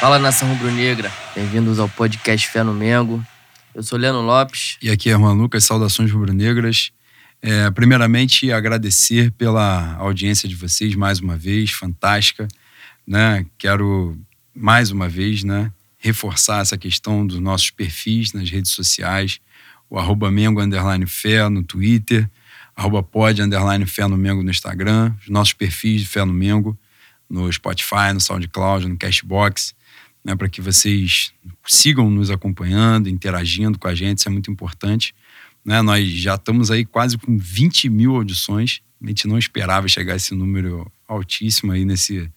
Fala nação rubro-negra, bem-vindos ao podcast Fé no Mengo. Eu sou Leandro Lopes. E aqui é Juan Lucas, saudações rubro-negras. É, primeiramente, agradecer pela audiência de vocês mais uma vez, fantástica. Né? Quero mais uma vez né, reforçar essa questão dos nossos perfis nas redes sociais, o arroba Mengo Underline Fé no Twitter, arroba pod Underline Fé no Mengo no Instagram, os nossos perfis de Fé no Mengo no Spotify, no SoundCloud, no Cashbox, né, para que vocês sigam nos acompanhando, interagindo com a gente, isso é muito importante. Né? Nós já estamos aí quase com 20 mil audições, a gente não esperava chegar a esse número altíssimo aí nesse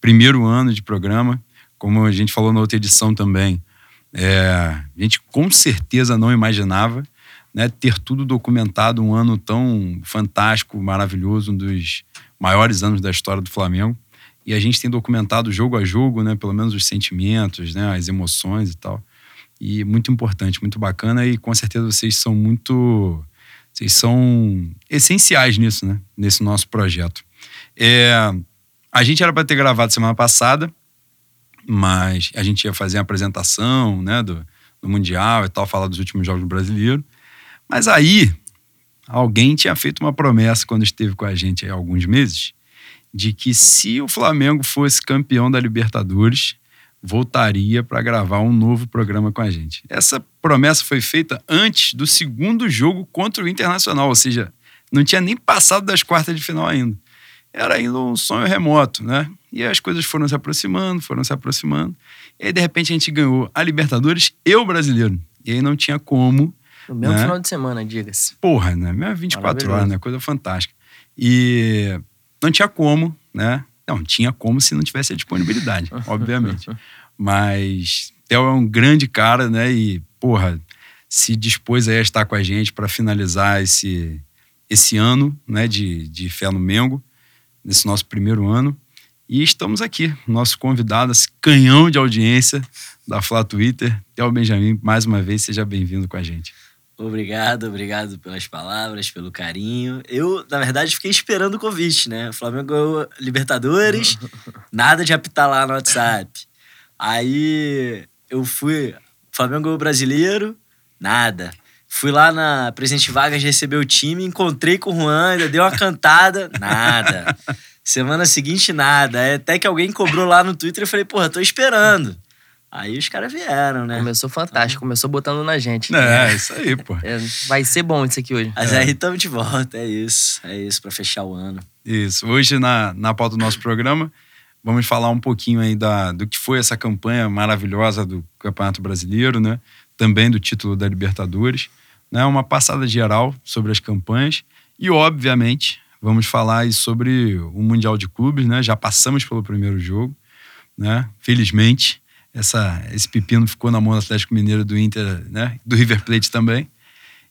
primeiro ano de programa, como a gente falou na outra edição também, é, a gente com certeza não imaginava né, ter tudo documentado um ano tão fantástico, maravilhoso, um dos maiores anos da história do Flamengo. E a gente tem documentado jogo a jogo, né, pelo menos os sentimentos, né, as emoções e tal. E muito importante, muito bacana e com certeza vocês são muito vocês são essenciais nisso, né, nesse nosso projeto. É, a gente era para ter gravado semana passada, mas a gente ia fazer a apresentação, né, do, do mundial e tal, falar dos últimos jogos do brasileiro. Mas aí alguém tinha feito uma promessa quando esteve com a gente há alguns meses de que se o Flamengo fosse campeão da Libertadores, voltaria para gravar um novo programa com a gente. Essa promessa foi feita antes do segundo jogo contra o Internacional, ou seja, não tinha nem passado das quartas de final ainda. Era ainda um sonho remoto, né? E as coisas foram se aproximando, foram se aproximando. E aí, de repente, a gente ganhou a Libertadores e o Brasileiro. E aí não tinha como. No mesmo né? final de semana, diga-se. Porra, né? Mesmo 24 horas, né? Coisa fantástica. E não tinha como, né? Não, tinha como se não tivesse a disponibilidade, obviamente. Mas Theo é um grande cara, né? E, porra, se dispôs a estar com a gente para finalizar esse, esse ano né, de, de Fé no Mengo, nesse nosso primeiro ano. E estamos aqui, nosso convidado, esse canhão de audiência da Flá Twitter, Theo Benjamin, mais uma vez, seja bem-vindo com a gente. Obrigado, obrigado pelas palavras, pelo carinho. Eu, na verdade, fiquei esperando o convite, né? O Flamengo ganhou Libertadores, nada de apitar lá no WhatsApp. Aí eu fui, Flamengo ganhou Brasileiro, nada. Fui lá na Presidente Vargas receber o time, encontrei com o Juan, ainda deu uma cantada, nada. Semana seguinte, nada. Até que alguém cobrou lá no Twitter e eu falei, porra, tô esperando. Aí os caras vieram, né? Começou fantástico, começou botando na gente. É, isso aí, pô. É, vai ser bom isso aqui hoje. Mas aí estamos de volta, é isso. É isso, pra fechar o ano. Isso. Hoje, na, na pauta do nosso programa, vamos falar um pouquinho aí da, do que foi essa campanha maravilhosa do Campeonato Brasileiro, né? Também do título da Libertadores. Né? Uma passada geral sobre as campanhas. E, obviamente, vamos falar aí sobre o Mundial de Clubes, né? Já passamos pelo primeiro jogo, né? Felizmente essa, esse pepino ficou na mão do Atlético Mineiro do Inter, né? Do River Plate também.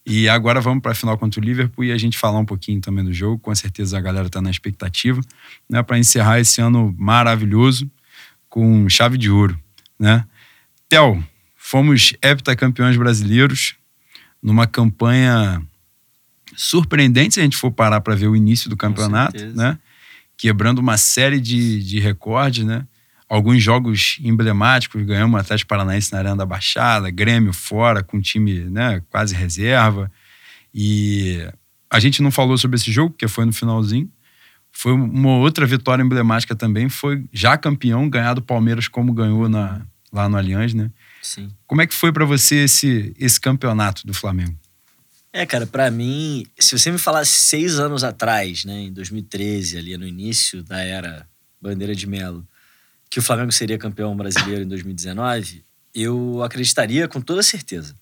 E agora vamos para a final contra o Liverpool e a gente falar um pouquinho também do jogo. Com certeza a galera está na expectativa, né? Para encerrar esse ano maravilhoso com chave de ouro, né? Theo, fomos heptacampeões brasileiros numa campanha surpreendente se a gente for parar para ver o início do campeonato, né? Quebrando uma série de, de recordes, né? Alguns jogos emblemáticos, ganhamos o Atlético Paranaense na Arena da Baixada, Grêmio fora, com time né, quase reserva. E a gente não falou sobre esse jogo, porque foi no finalzinho. Foi uma outra vitória emblemática também, foi já campeão, ganhar do Palmeiras como ganhou na, lá no Allianz, né? Sim. Como é que foi para você esse, esse campeonato do Flamengo? É, cara, para mim, se você me falasse seis anos atrás, né, em 2013, ali no início da era Bandeira de Melo, que o Flamengo seria campeão brasileiro em 2019, eu acreditaria com toda certeza.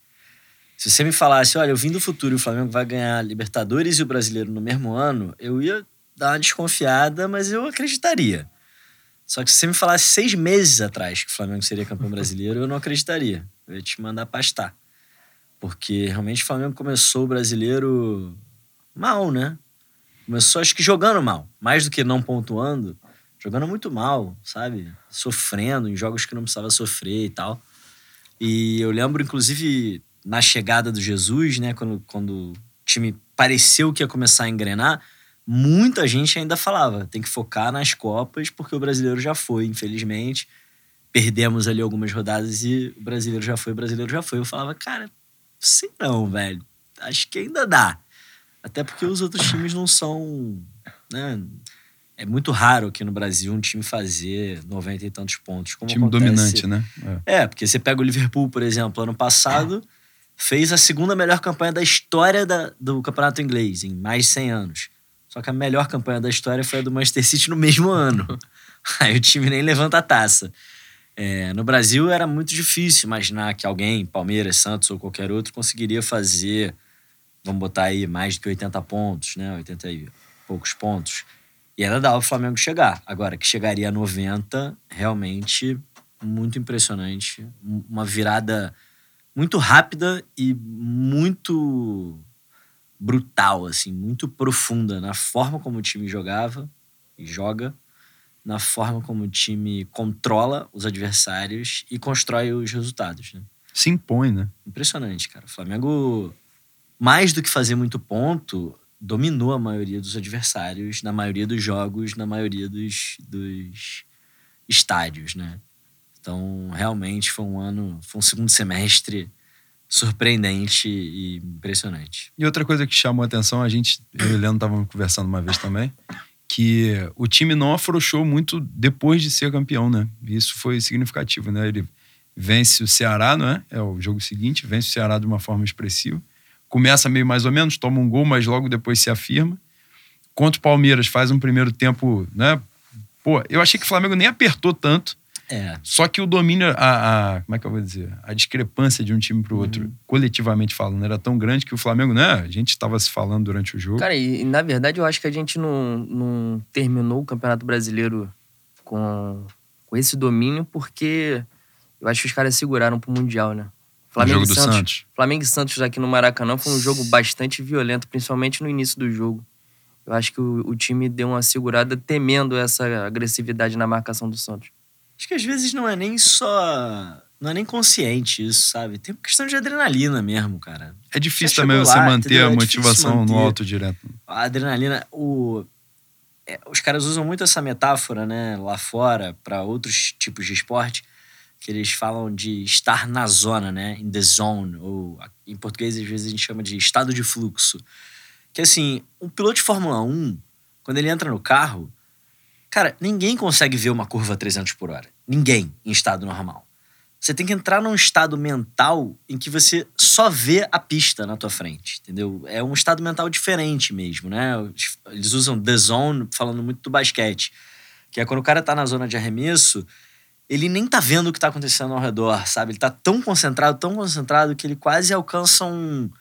Se você me falasse, olha, eu vim do futuro e o Flamengo vai ganhar Libertadores e o Brasileiro no mesmo ano, eu ia dar uma desconfiada, mas eu acreditaria. Só que se você me falasse seis meses atrás que o Flamengo seria campeão brasileiro, eu não acreditaria. Eu ia te mandar pastar. Porque realmente o Flamengo começou o brasileiro mal, né? Começou, acho que jogando mal. Mais do que não pontuando, jogando muito mal, sabe? Sofrendo em jogos que não precisava sofrer e tal. E eu lembro, inclusive, na chegada do Jesus, né? Quando, quando o time pareceu que ia começar a engrenar, muita gente ainda falava: tem que focar nas Copas, porque o brasileiro já foi, infelizmente. perdemos ali algumas rodadas e o brasileiro já foi, o brasileiro já foi. Eu falava, cara, sei não, velho. Acho que ainda dá. Até porque os outros times não são. Né? É muito raro aqui no Brasil um time fazer 90 e tantos pontos. Como Time acontece- dominante, né? É. É, porque você pega o Liverpool, por exemplo, ano passado, fez a segunda melhor campanha da história da- do campeonato inglês, em mais de 100 anos. Só que a melhor campanha da história foi a do Manchester City no mesmo ano. Aí o time nem levanta a taça. É, no Brasil era muito difícil imaginar que alguém, Palmeiras, Santos ou qualquer outro, conseguiria fazer, vamos botar aí, mais de que 80 pontos, né? 80 e poucos pontos. E ainda dava o Flamengo chegar. Agora, que chegaria a 90, realmente muito impressionante. Um- Uma virada muito rápida e muito brutal, assim, muito profunda na forma como o time jogava e joga, na forma como o time controla os adversários e constrói os resultados, né? Se impõe, né? Impressionante, cara. O Flamengo, mais do que fazer muito ponto, dominou a maioria dos adversários, na maioria dos jogos, na maioria dos, dos estádios, né? Então, realmente foi um ano, foi um segundo semestre surpreendente e impressionante. E outra coisa que chamou a atenção, a gente, eu e o Leandro estavam conversando uma vez também, que o time não afrouxou muito depois de ser campeão, né? Isso foi significativo, né? Ele vence o Ceará, não é? É o jogo seguinte, vence o Ceará de uma forma expressiva. Começa meio mais ou menos, toma um gol, mas logo depois se afirma. Contra o Palmeiras, faz um primeiro tempo, né? Pô, eu achei que o Flamengo nem apertou tanto, É, só que o domínio, a, a- como é que eu vou dizer? A discrepância de um time pro outro, coletivamente falando, era tão grande que o Flamengo, né? A gente estava se falando durante o jogo. Cara, e, e, na verdade eu acho que a gente não, não terminou o Campeonato Brasileiro com, com esse domínio porque eu acho que os caras seguraram pro Mundial, né? O Flamengo jogo e do Santos, Santos. Flamengo e Santos aqui no Maracanã foi um jogo bastante violento, principalmente no início do jogo. Eu acho que o, o time deu uma segurada temendo essa agressividade na marcação do Santos. acho que às vezes não é nem só. Não é nem consciente isso, sabe? Tem questão de adrenalina mesmo, cara. É difícil também chegou você lá, manter entendeu? a É motivação no manter. alto direto. A adrenalina, o, é, os caras usam muito essa metáfora, né, lá fora, para outros tipos de esporte, que eles falam de estar na zona, né, in the zone, ou em português às vezes a gente chama de estado de fluxo. Que assim, um piloto de Fórmula 1, quando ele entra no carro, cara, ninguém consegue ver uma curva a 300 por hora. Ninguém em estado normal. Você tem que entrar num estado mental em que você só vê a pista na tua frente, entendeu? É um estado mental diferente mesmo, né? Eles usam the zone falando muito do basquete, que é quando o cara tá na zona de arremesso, ele nem tá vendo o que tá acontecendo ao redor, sabe? Ele tá tão concentrado, tão concentrado que ele quase alcança um,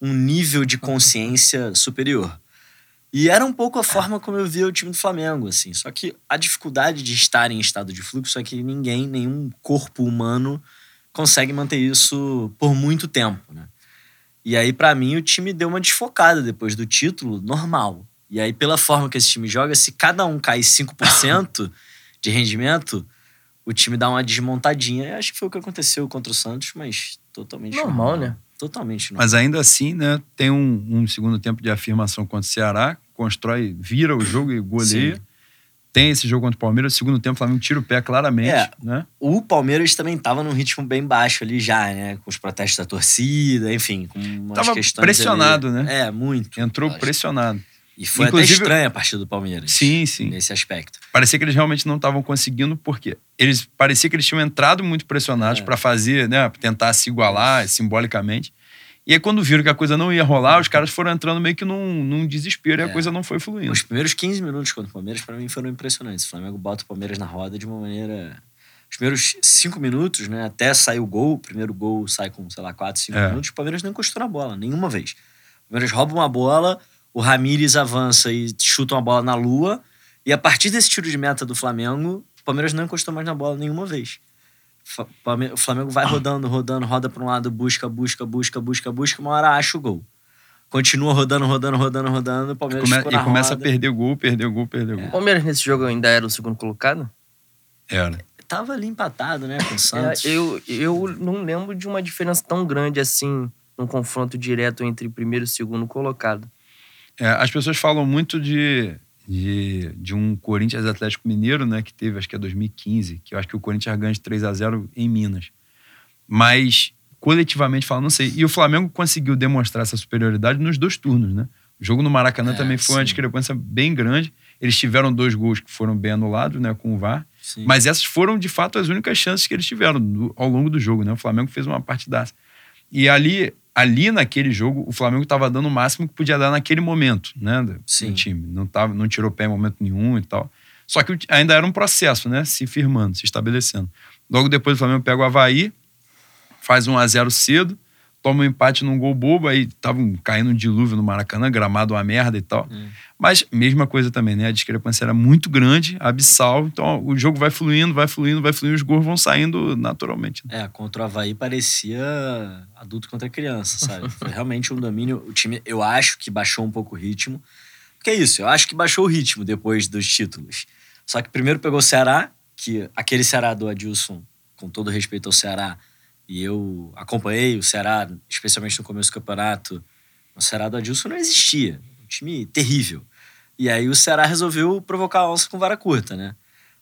um nível de consciência superior. E era um pouco a forma como eu via o time do Flamengo, assim. Só que a dificuldade de estar em estado de fluxo é que ninguém, nenhum corpo humano consegue manter isso por muito tempo, né? E aí, pra mim, o time deu uma desfocada depois do título, normal. E aí, pela forma que esse time joga, se cada um cai 5% de rendimento, o time dá uma desmontadinha. Eu acho que foi o que aconteceu contra o Santos, mas totalmente Normal, né? Totalmente normal. Mas ainda assim, né? Tem um, um segundo tempo de afirmação contra o Ceará, constrói, vira o jogo e goleia. Sim. Tem esse jogo contra o Palmeiras, segundo tempo, o Flamengo tira o pé claramente, É. né? O Palmeiras também tava num ritmo bem baixo ali já, né? Com os protestos da torcida, enfim, com umas Tava questões pressionado, ali. né? É, muito. Entrou pressionado. E foi Inclusive- até estranha a partida do Palmeiras. Sim, sim. Nesse aspecto. Parecia que eles realmente não estavam conseguindo, porque eles parecia que eles tinham entrado muito pressionados É. pra fazer, né? Pra tentar se igualar simbolicamente. E aí, quando viram que a coisa não ia rolar, os caras foram entrando meio que num, num desespero e a É. coisa não foi fluindo. Os primeiros 15 minutos contra o Palmeiras, pra mim, foram impressionantes. O Flamengo bota o Palmeiras na roda de uma maneira. Os primeiros 5 minutos, né? Até sair o gol, o primeiro gol sai com, sei lá, 4, 5 É. minutos, o Palmeiras não encostou na bola, nenhuma vez. O Palmeiras rouba uma bola, o Ramires avança e chuta uma bola na lua, e a partir desse tiro de meta do Flamengo, o Palmeiras não encostou mais na bola nenhuma vez. O Flamengo vai rodando, rodando, roda para um lado, busca, busca, busca, busca, busca, uma hora acha o gol. Continua rodando, rodando, rodando, rodando, o Palmeiras Come- ficou e começa roda. a perder gol, perder gol, perder gol. O Palmeiras nesse jogo ainda era o segundo colocado? Era. Tava ali empatado, né, com o É, Santos. eu, eu não lembro de uma diferença tão grande assim num confronto direto entre primeiro e segundo colocado. É, as pessoas falam muito de de, de um Corinthians Atlético Mineiro, né, que teve, acho que é 2015, que eu acho que o Corinthians ganha de 3 a 0 em Minas. Mas, coletivamente falando, não sei. E o Flamengo conseguiu demonstrar essa superioridade nos dois turnos, né? O jogo no Maracanã É, também foi uma sim. discrepância bem grande. Eles tiveram dois gols que foram bem anulados, né, com o VAR. Sim. Mas essas foram, de fato, as únicas chances que eles tiveram ao longo do jogo, né? O Flamengo fez uma partidaça. E ali, ali naquele jogo, o Flamengo estava dando o máximo que podia dar naquele momento, né? Sim. Time. Não, tava, não tirou pé em momento nenhum e tal. Só que ainda era um processo, né? Se firmando, se estabelecendo. Logo depois o Flamengo pega o Havaí, faz um a 0 cedo, toma um empate num gol bobo, aí tava caindo um dilúvio no Maracanã, gramado uma merda e tal. Hum. Mas mesma coisa também, né? A discrepância era muito grande, abissal, então o jogo vai fluindo, vai fluindo, vai fluindo, os gols vão saindo naturalmente. né? É, contra o Havaí parecia adulto contra criança, sabe? Foi realmente um domínio. O time, eu acho que baixou um pouco o ritmo. Porque é isso, eu acho que baixou o ritmo depois dos títulos. Só que primeiro pegou o Ceará, que aquele Ceará do Adilson, com todo respeito ao Ceará, e eu acompanhei o Ceará, especialmente no começo do campeonato. O Ceará do Adilson não existia. Um time terrível. E aí o Ceará resolveu provocar a onça com vara curta, né?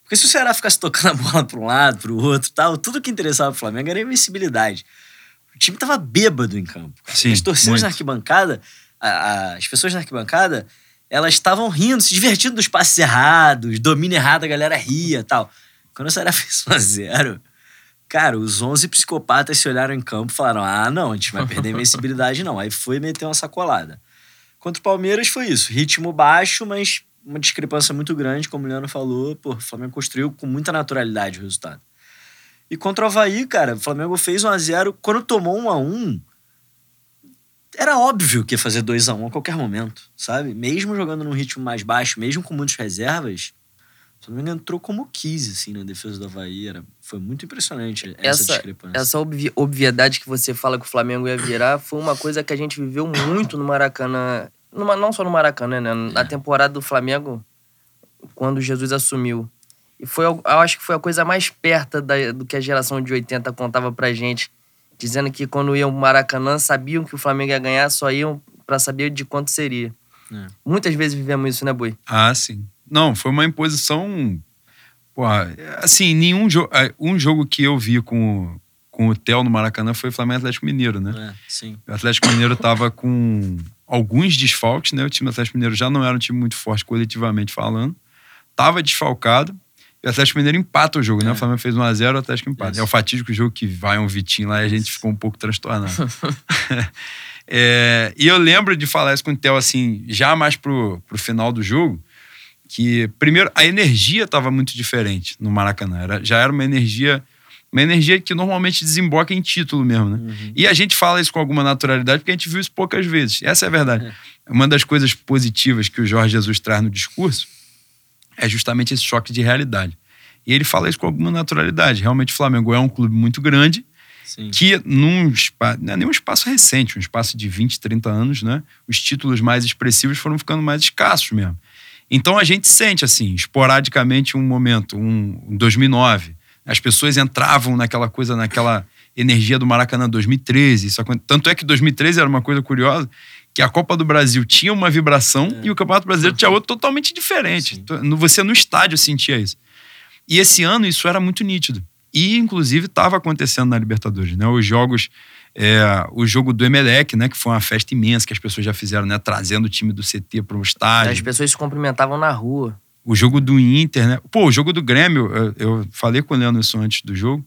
Porque se o Ceará ficasse tocando a bola para um lado, para o outro tal, tudo que interessava pro Flamengo era a invencibilidade. O time tava bêbado em campo. Sim, as torcidas muito. na arquibancada, a- a- as pessoas na arquibancada, elas estavam rindo, se divertindo dos passes errados, domínio errado, a galera ria tal. Quando o Ceará fez 1 a 0 cara, os 11 psicopatas se olharam em campo e falaram: ah, não, a gente vai perder a invencibilidade, não. Aí foi meter uma sacolada. Contra o Palmeiras foi isso, ritmo baixo, mas uma discrepância muito grande, como o Leandro falou. Pô, o Flamengo construiu com muita naturalidade o resultado. E contra o Havaí, cara, o Flamengo fez 1x0. Quando tomou 1x1, era óbvio que ia fazer 2x1 a qualquer momento, sabe? Mesmo jogando num ritmo mais baixo, mesmo com muitas reservas, o Flamengo entrou como quis, assim, na defesa do Havaí. Era, foi muito impressionante essa, Essa- discrepância. Essa obvi- obviedade que você fala que o Flamengo ia virar foi uma coisa que a gente viveu muito no Maracanã. Numa- não só no Maracanã, né? Na temporada do Flamengo, quando Jesus assumiu. E foi, eu acho que foi a coisa mais perto da- do que a geração de 80 contava pra gente. Dizendo que quando iam pro Maracanã, sabiam que o Flamengo ia ganhar, só iam pra saber de quanto seria. É. Muitas vezes vivemos isso, né, Boi? Ah, sim. Não, foi uma imposição. Porra, assim, nenhum jogo. Um jogo que eu vi com, com o Theo no Maracanã foi o Flamengo Atlético Mineiro, né? É, sim. O Atlético Mineiro tava com alguns desfalques, né? O time do Atlético Mineiro já não era um time muito forte coletivamente falando. Tava desfalcado. E o Atlético Mineiro empata o jogo, né? É. O Flamengo fez 1x0, o Atlético empata. Isso. É o fatídico jogo que vai um Vitinho lá e a gente ficou um pouco transtornado. É, e eu lembro de falar isso com o Theo, assim, já mais pro, pro final do jogo, que, primeiro, a energia estava muito diferente no Maracanã. Era, já era uma energia, uma energia que normalmente desemboca em título mesmo, né? Uhum. E a gente fala isso com alguma naturalidade porque a gente viu isso poucas vezes. Essa é a verdade. Uma das coisas positivas que o Jorge Jesus traz no discurso é justamente esse choque de realidade. E ele fala isso com alguma naturalidade. Realmente o Flamengo é um clube muito grande, Sim. que num espaço, não é nem um espaço recente, um espaço de 20, 30 anos, né? Os títulos mais expressivos foram ficando mais escassos mesmo. Então a gente sente assim, esporadicamente um momento, um, um 2009, as pessoas entravam naquela coisa, naquela energia do Maracanã 2013, isso tanto é que 2013 era uma coisa curiosa, que a Copa do Brasil tinha uma vibração e o Campeonato Brasileiro tinha outra totalmente diferente. Sim. No- Você no estádio sentia isso. E esse ano isso era muito nítido. E, inclusive, estava acontecendo na Libertadores, né? Os jogos, é, o jogo do Emelec, né? Que foi uma festa imensa que as pessoas já fizeram, né? Trazendo o time do CT para o estádio. As pessoas se cumprimentavam na rua. O jogo do Inter, né? Pô, o jogo do Grêmio, eu, eu falei com o Leandro isso antes do jogo.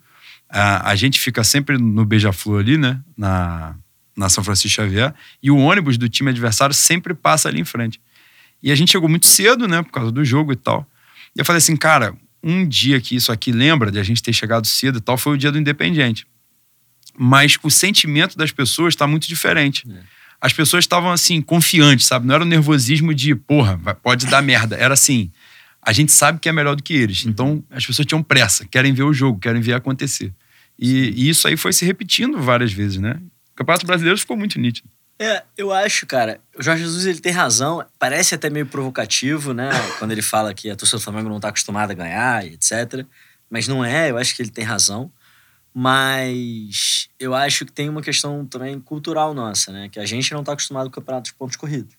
A, a gente fica sempre no Beija-Flor ali, né? Na, na São Francisco Xavier. E o ônibus do time adversário sempre passa ali em frente. E a gente chegou muito cedo, né? Por causa do jogo e tal. E eu falei assim, cara, um dia que isso aqui lembra de a gente ter chegado cedo e tal, foi o dia do Independiente. Mas o sentimento das pessoas está muito diferente. É. As pessoas estavam assim, confiantes, sabe? Não era o nervosismo de, porra, pode dar merda. Era assim, a gente sabe que é melhor do que eles. Então, as pessoas tinham pressa, querem ver o jogo, querem ver acontecer. E, e isso aí foi se repetindo várias vezes, né? O Campeonato Brasileiro ficou muito nítido. É, eu acho, cara, o Jorge Jesus ele tem razão. Parece até meio provocativo, né? Quando ele fala que a torcida do Flamengo não tá acostumada a ganhar, etc. Mas não é, eu acho que ele tem razão. Mas eu acho que tem uma questão também cultural nossa, né? Que a gente não tá acostumado com o campeonato de pontos corridos.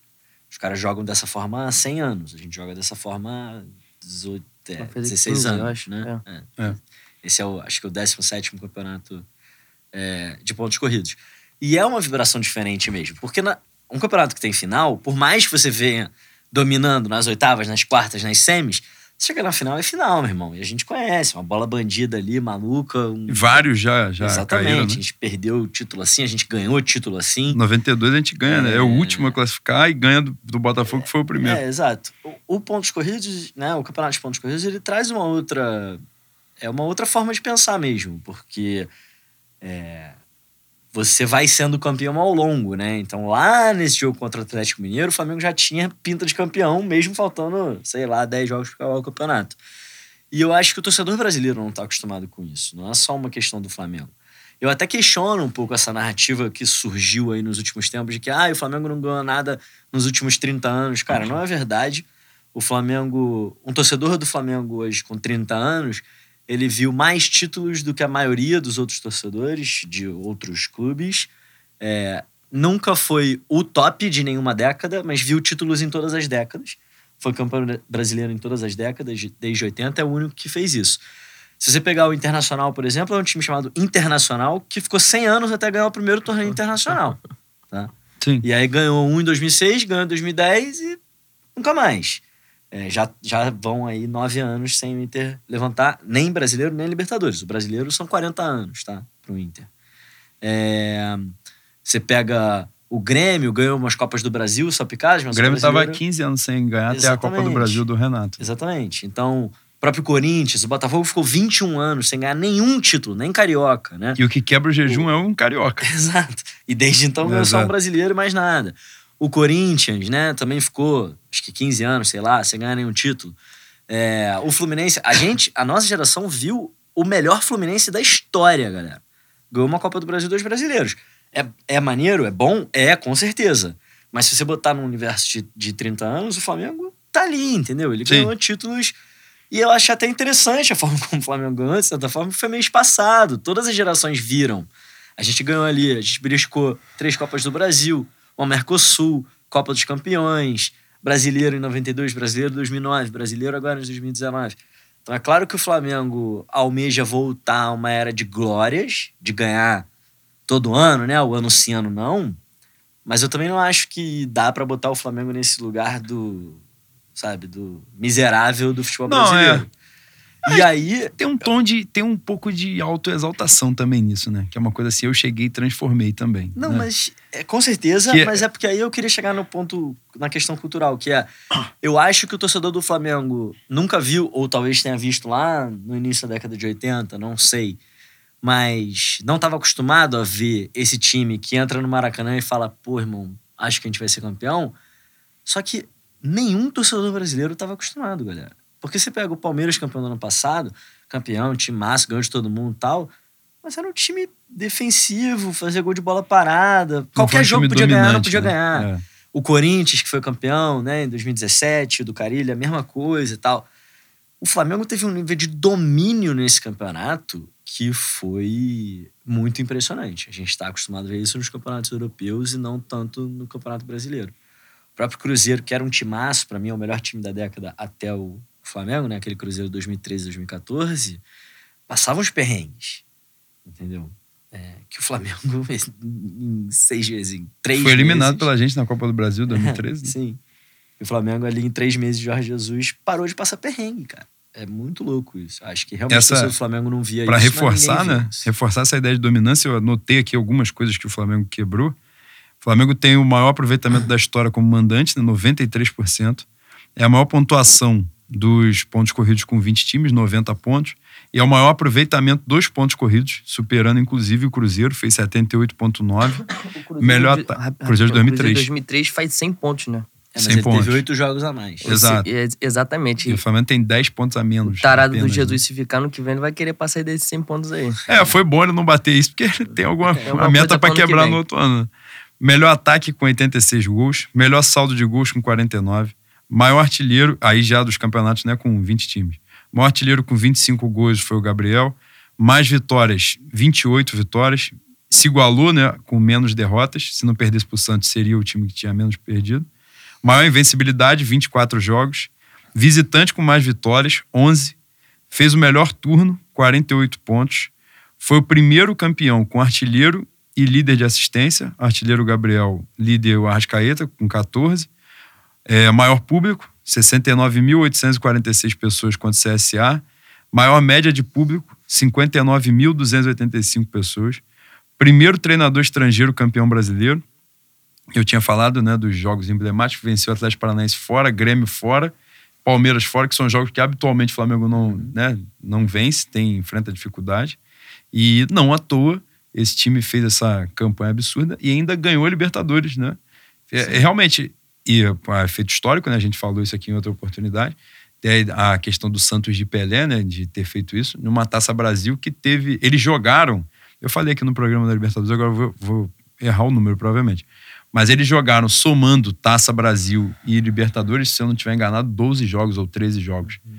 Os caras jogam dessa forma há 100 anos. A gente joga dessa forma há 18, é, Vai fazer 16 15, eu anos, acho, né? É. É. Esse é o, acho que é o 17 campeonato é, de pontos corridos. E é uma vibração diferente mesmo. Porque na, um campeonato que tem final, por mais que você venha dominando nas oitavas, nas quartas, nas semis, chega na final é final, meu irmão. E a gente conhece, uma bola bandida ali, maluca. Um... Vários já, já Exatamente. caíram, A né? gente perdeu o título assim, a gente ganhou o título assim. 92 a gente ganha, né? É o É. último a classificar e ganha do, do Botafogo, que foi o primeiro. É, exato. O, o pontos corridos, né? O campeonato de pontos corridos, ele traz uma outra. É uma outra forma de pensar mesmo, porque é, você vai sendo campeão ao longo, né? Então lá nesse jogo contra o Atlético Mineiro, o Flamengo já tinha pinta de campeão, mesmo faltando, sei lá, 10 jogos para acabar o campeonato. E eu acho que o torcedor brasileiro não está acostumado com isso. Não é só uma questão do Flamengo. Eu até questiono um pouco essa narrativa que surgiu aí nos últimos tempos de que ah, o Flamengo não ganhou nada nos últimos 30 anos. Cara, não é verdade. O Flamengo, um torcedor do Flamengo hoje com 30 anos, ele viu mais títulos do que a maioria dos outros torcedores de outros clubes. É, nunca foi o top de nenhuma década, mas viu títulos em todas as décadas. Foi campeão brasileiro em todas as décadas, de- desde 80, é o único que fez isso. Se você pegar o Internacional, por exemplo, é um time chamado Internacional que ficou 100 anos até ganhar o primeiro torneio internacional. Tá? Sim. E aí ganhou um em 2006, ganhou em 2010 e nunca mais. É, já, já vão aí nove anos sem o Inter levantar nem brasileiro nem Libertadores. O brasileiro são 40 anos, tá? Pro Inter. É, você pega o Grêmio, ganhou umas Copas do Brasil, só picadas, mas O Grêmio estava há brasileiro- 15 anos sem ganhar até a Copa do Exatamente. Brasil do Renato. Exatamente. Então, o próprio Corinthians, o Botafogo ficou 21 anos sem ganhar nenhum título, nem carioca, né? E o que quebra o jejum é um carioca. Exato. E desde então ganhou só um brasileiro e mais nada. O Corinthians, né, também ficou, acho que 15 anos, sei lá, sem ganhar nenhum título. É, o Fluminense, a gente, a nossa geração viu o melhor Fluminense da história, galera. Ganhou uma Copa do Brasil dos brasileiros. É, é maneiro? É bom? É, com certeza. Mas se você botar num universo de, de 30 anos, o Flamengo tá ali, entendeu? Ele Sim. ganhou títulos. E eu achei até interessante a forma como o Flamengo ganhou, de certa forma, foi meio espaçado. Todas as gerações viram. A gente ganhou ali, a gente beliscou três Copas do Brasil, uma Mercosul, Copa dos Campeões, brasileiro em 92, brasileiro em 2009, brasileiro agora em 2019. Então é claro que o Flamengo almeja voltar a uma era de glórias, de ganhar todo ano, né? O ano sim, ano não. Mas eu também não acho que dá pra botar o Flamengo nesse lugar do, sabe, do miserável do futebol Não, é. E aí, Tem um tom de. Tem um pouco de autoexaltação também nisso, né? Que é uma coisa assim, eu cheguei e transformei também. Não, né? mas é, com certeza, Que é- mas é porque aí eu queria chegar no ponto, na questão cultural, que é, eu acho que o torcedor do Flamengo nunca viu, ou talvez tenha visto lá no início da década de 80, não sei, mas não estava acostumado a ver esse time que entra no Maracanã e fala, pô, irmão, acho que a gente vai ser campeão. Só que nenhum torcedor brasileiro estava acostumado, galera. Porque você pega o Palmeiras campeão do ano passado, campeão, time massa, ganhou de todo mundo e tal, mas era um time defensivo, fazia gol de bola parada. Não Qualquer jogo podia ganhar, não podia né? ganhar. É. O Corinthians, que foi campeão, né, em 2017, o do Carilho, a mesma coisa e tal. O Flamengo teve um nível de domínio nesse campeonato que foi muito impressionante. A gente está acostumado a ver isso nos campeonatos europeus e não tanto no Campeonato Brasileiro. O próprio Cruzeiro, que era um timaço, para mim é o melhor time da década até o Flamengo, né, aquele Cruzeiro 2013, 2014, passava uns perrengues, entendeu? É, que o Flamengo, em seis vezes, em três Foi eliminado meses- pela gente na Copa do Brasil 2013. né? Sim. E o Flamengo ali em três meses de Jorge Jesus parou de passar perrengue, cara. É muito louco isso. Acho que realmente Essa- o Flamengo não via Para isso. mas reforçar, né? Reforçar essa ideia de dominância, eu anotei aqui algumas coisas que o Flamengo quebrou. O Flamengo tem o maior aproveitamento da história como mandante, né? 93%. É a maior pontuação dos pontos corridos com 20 times, 90 pontos. E é o maior aproveitamento dos pontos corridos, superando inclusive o Cruzeiro, fez 78,9. O Cruzeiro Melhor de- rap- Cruzeiro de rapidinho, 2003. 2003 faz 100 pontos, né? É, mas 100 ele pontos. teve oito jogos a mais. Exato. É- exatamente. E o Flamengo tem 10 pontos a menos. O tarado do apenas, né? Jesus, se ficar no que vem, ele vai querer passar desses 100 pontos aí. É, foi bom ele não bater isso, porque ele tem alguma É uma uma meta que quebrar vem. no outro ano. né? Melhor ataque com 86 gols, melhor saldo de gols com 49, maior artilheiro, aí já dos campeonatos, né, com 20 times. Maior artilheiro com 25 gols foi o Gabriel, mais vitórias, 28 vitórias, se igualou, né, com menos derrotas, se não perdesse pro Santos seria o time que tinha menos perdido. Maior invencibilidade, 24 jogos. Visitante com mais vitórias, 11. Fez o melhor turno, 48 pontos. Foi o primeiro campeão com artilheiro e líder de assistência. Artilheiro Gabriel, líder o Arrascaeta, com 14. É, maior público, 69.846 pessoas contra o CSA. Maior média de público, 59.285 pessoas. Primeiro treinador estrangeiro campeão brasileiro. Eu tinha falado né, dos jogos emblemáticos, venceu o Atlético Paranaense fora, Grêmio fora, Palmeiras fora, que são jogos que habitualmente o Flamengo não, né, não vence, tem, enfrenta dificuldade. E não à toa, esse time fez essa campanha absurda e ainda ganhou a Libertadores, né? É realmente, e é feito histórico, né? A gente falou isso aqui em outra oportunidade. Tem a questão do Santos de Pelé, né? De ter feito isso, numa Taça Brasil que teve. Eles jogaram. Eu falei aqui no programa da Libertadores, agora vou, vou errar o número, provavelmente. Mas eles jogaram somando Taça Brasil e Libertadores, se eu não estiver enganado, 12 jogos ou 13 jogos. Uhum.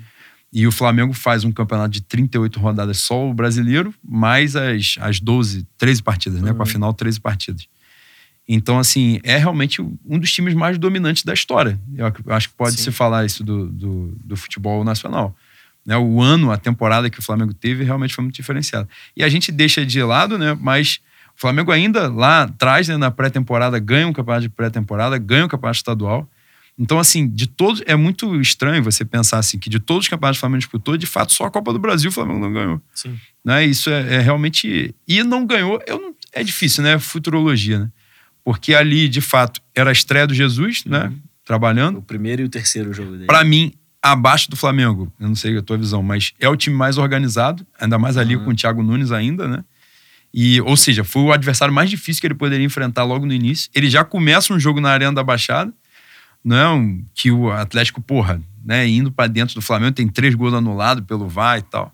E o Flamengo faz um campeonato de 38 rodadas só o brasileiro, mais as, as 12, 13 partidas, né? Com a uhum. final, 13 partidas. Então, assim, é realmente um dos times mais dominantes da história. Eu acho que pode Sim. se falar isso do, do, do, futebol nacional. Né? O ano, a temporada que o Flamengo teve, realmente foi muito diferenciado. E a gente deixa de lado, né? Mas o Flamengo ainda lá atrás, né, na pré-temporada, ganha um campeonato de pré-temporada, ganha um campeonato estadual. Então, assim, de todos. É muito estranho você pensar assim, que de todos os campeonatos que o Flamengo disputou, de fato, só a Copa do Brasil o Flamengo não ganhou. Sim. Né? Isso é, é realmente. E não ganhou, eu não, é difícil, né? Futurologia, né? Porque ali, de fato, era a estreia do Jesus, né? uhum. né? Trabalhando. O primeiro e o terceiro jogo dele. Para mim, abaixo do Flamengo, eu não sei a tua visão, mas é o time mais organizado, ainda mais ali uhum. com o Thiago Nunes ainda, né? E, ou seja, foi o adversário mais difícil que ele poderia enfrentar logo no início. Ele já começa um jogo na Arena da Baixada não, que o Atlético, porra, né, indo para dentro do Flamengo, tem três gols anulados pelo VAR e tal.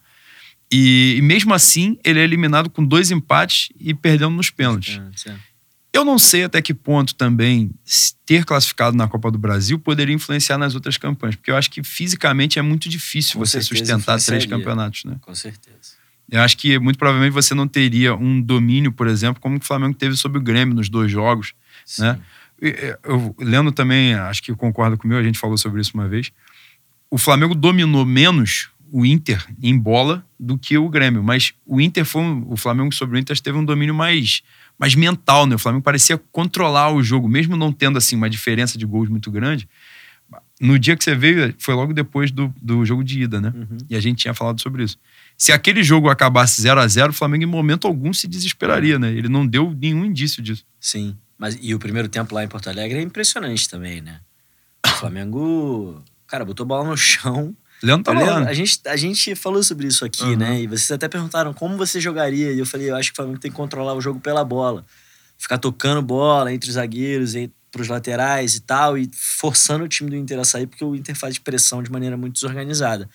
E, e, mesmo assim, ele é eliminado com dois empates e perdendo nos pênaltis. É. Eu não sei até que ponto também ter classificado na Copa do Brasil poderia influenciar nas outras campanhas, porque eu acho que fisicamente é muito difícil com você sustentar três campeonatos, né? Com certeza. Eu acho que muito provavelmente você não teria um domínio, por exemplo, como o Flamengo teve sobre o Grêmio nos dois jogos, Sim. né? eu, lendo também, acho que concorda comigo, a gente falou sobre isso uma vez. O Flamengo dominou menos o Inter em bola do que o Grêmio, mas o Inter foi um, o Flamengo sobre o Inter teve um domínio mais mais mental, né? O Flamengo parecia controlar o jogo, mesmo não tendo assim uma diferença de gols muito grande. No dia que você veio, foi logo depois do, do jogo de ida, né? Uhum. E a gente tinha falado sobre isso. Se aquele jogo acabasse 0 a 0 o Flamengo em momento algum se desesperaria, né? Ele não deu nenhum indício disso. Sim. Mas, e o primeiro tempo lá em Porto Alegre é impressionante também, né? O Flamengo, cara, botou bola no chão. Leandro tá lembro, a gente, a gente falou sobre isso aqui, uhum. né? E vocês até perguntaram como você jogaria. E eu falei, eu acho que o Flamengo tem que controlar o jogo pela bola. Ficar tocando bola entre os zagueiros, entre os laterais e tal, e forçando o time do Inter a sair, porque o Inter faz pressão de maneira muito desorganizada.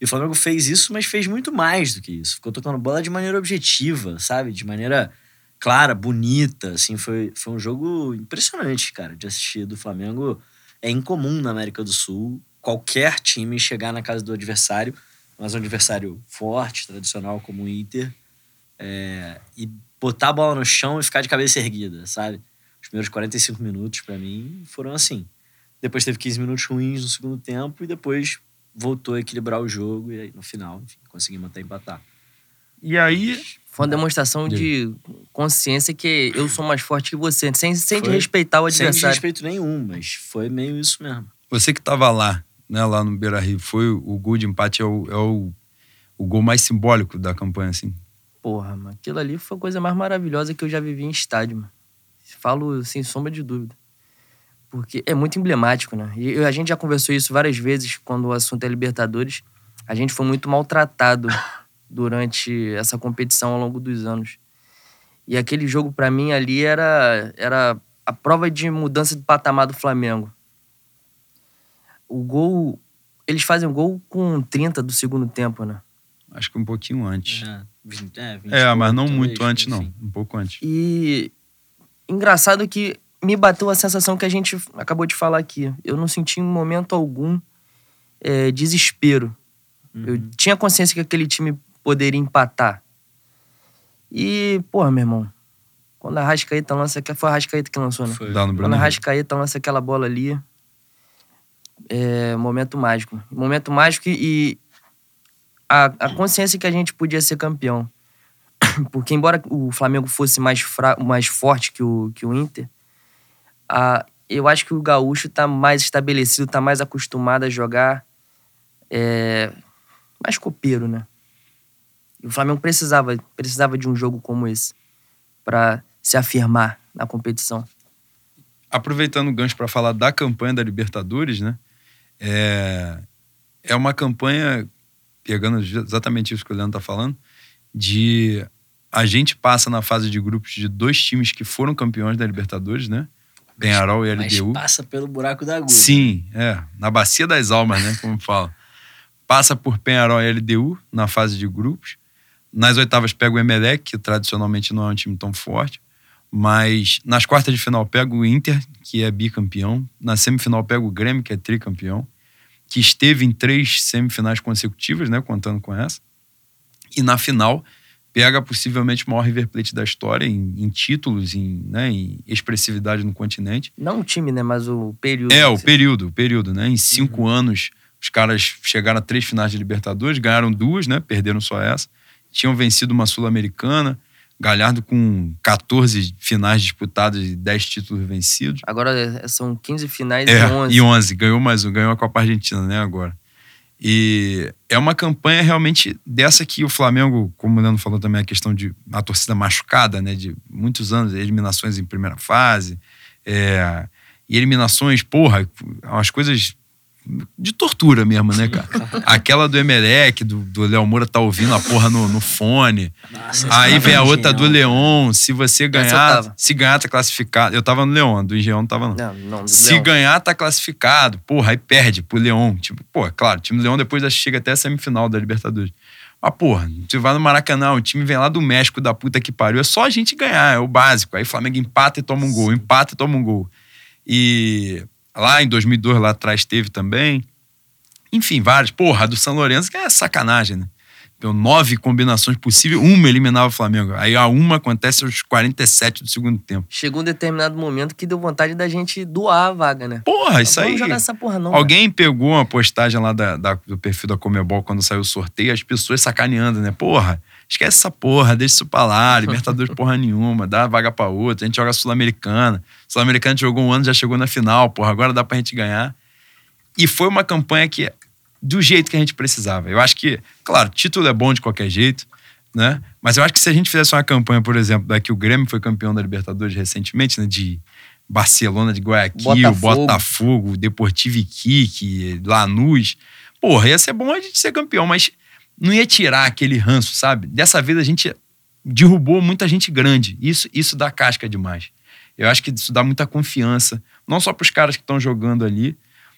E o Flamengo fez isso, mas fez muito mais do que isso. Ficou tocando bola de maneira objetiva, sabe? De maneira clara, bonita, assim, foi, foi um jogo impressionante, cara, de assistir do Flamengo. É incomum na América do Sul qualquer time chegar na casa do adversário, mas um adversário forte, tradicional como o Inter, é, e botar a bola no chão e ficar de cabeça erguida, sabe? Os primeiros 45 minutos, para mim, foram assim. Depois teve 15 minutos ruins no segundo tempo e depois voltou a equilibrar o jogo e aí, no final, enfim, conseguimos até empatar. E aí, foi uma demonstração de consciência que eu sou mais forte que você, sem, sem foi, respeitar o adversário. Sem respeito nenhum, mas foi meio isso mesmo. Você que estava lá, né, lá no Beira Rio, foi o gol de empate, é o, é o, o gol mais simbólico da campanha, assim? Porra, mano, aquilo ali foi a coisa mais maravilhosa que eu já vivi em estádio, mano. Falo sem sombra de dúvida. Porque é muito emblemático, né? E a gente já conversou isso várias vezes quando o assunto é Libertadores. A gente foi muito maltratado durante essa competição ao longo dos anos. E aquele jogo para mim ali era era a prova de mudança de patamar do Flamengo. O gol, eles fazem o gol com 30 do segundo tempo, né? Acho que um pouquinho antes. É, 20, é, 20 é mas não muito antes, não. Um pouco antes. E engraçado que me bateu a sensação que a gente acabou de falar aqui. Eu não senti em momento algum é, desespero. Uhum. Eu tinha consciência que aquele time poderia empatar. E, porra, meu irmão, quando a Rascaeta lança, que foi a Rascaeta que lançou, né? Foi. Quando a Rascaeta lança aquela bola ali, é, momento mágico. Momento mágico e a, a consciência que a gente podia ser campeão. Porque embora o Flamengo fosse mais, fra mais forte que o, que o Inter, a, eu acho que o Gaúcho tá mais estabelecido, tá mais acostumado a jogar é, mais copeiro, né? E o Flamengo precisava, precisava de um jogo como esse para se afirmar na competição. Aproveitando o gancho para falar da campanha da Libertadores, né? É, é uma campanha, pegando exatamente isso que o Leandro está falando, de a gente passa na fase de grupos de dois times que foram campeões da Libertadores, né? Penharol e LDU. Mas passa pelo buraco da agulha. Sim, é. Na bacia das almas, né? Como fala. Passa por Penharol e LDU na fase de grupos. Nas oitavas pega o Emelec, que tradicionalmente não é um time tão forte. Mas nas quartas de final pega o Inter, que é bicampeão. Na semifinal pega o Grêmio, que é tricampeão. Que esteve em três semifinais consecutivas, né? Contando com essa. E na final pega possivelmente o maior River Plate da história em, em títulos, em, né, em, expressividade no continente. Não o time, né, mas o período. É, o período, o período, né? Em cinco uhum. anos, os caras chegaram a três finais de Libertadores, ganharam duas, né? Perderam só essa. Tinham vencido uma Sul-Americana. Galhardo com 14 finais disputadas e 10 títulos vencidos. Agora é, são 15 finais é, e 11. E 11, ganhou mais um, ganhou a Copa Argentina, né, agora. E é uma campanha realmente dessa que o Flamengo, como o Leandro falou também, a questão de a torcida machucada, né? De muitos anos, eliminações em primeira fase. É, e eliminações, porra, umas coisas de tortura mesmo, né, cara? Aquela do Emelec, do, do Léo Moura tá ouvindo a porra no, no fone. Nossa, Aí vem a outra do Leon. Se você ganhar, se ganhar, tá classificado. Eu tava no Leon, do Engenhão não tava não. não, não se Leon. ganhar, tá classificado. Porra, aí perde pro Leon. Tipo, pô, claro, o time do Leon depois chega até a semifinal da Libertadores. Mas, porra, você vai no Maracanã, o time vem lá do México, da puta que pariu. É só a gente ganhar, é o básico. Aí o Flamengo empata e toma um gol, empata e toma um gol. E Lá em 2002, lá atrás teve também. Enfim, vários. Porra, a do São Lourenço que é sacanagem, né? Deu nove combinações possíveis, uma eliminava o Flamengo. Aí a uma acontece aos 47 do segundo tempo. Chegou um determinado momento que deu vontade da gente doar a vaga, né? Porra, isso Vamos aí. jogar essa porra, não. Alguém pegou uma postagem lá da, da, do perfil da Comebol quando saiu o sorteio, as pessoas sacaneando, né? Porra, esquece essa porra, deixa isso pra lá, Libertadores porra nenhuma, dá a vaga pra outra, a gente joga Sul-Americana. Sul-Americana jogou um ano, já chegou na final, porra, agora dá pra gente ganhar. E foi uma campanha que do jeito que a gente precisava. Eu acho que, claro, título é bom de qualquer jeito, né? Mas eu acho que se a gente fizesse uma campanha, por exemplo, daqui o Grêmio foi campeão da Libertadores recentemente, né? De Barcelona, de Guayaquil, Botafogo, Botafogo Deportivo Iquique, Lanús. Porra, ia ser bom a gente ser campeão, mas não ia tirar aquele ranço, sabe? Dessa vez a gente derrubou muita gente grande. Isso, isso dá casca demais. Eu acho que isso dá muita confiança, não só para os caras que estão jogando ali,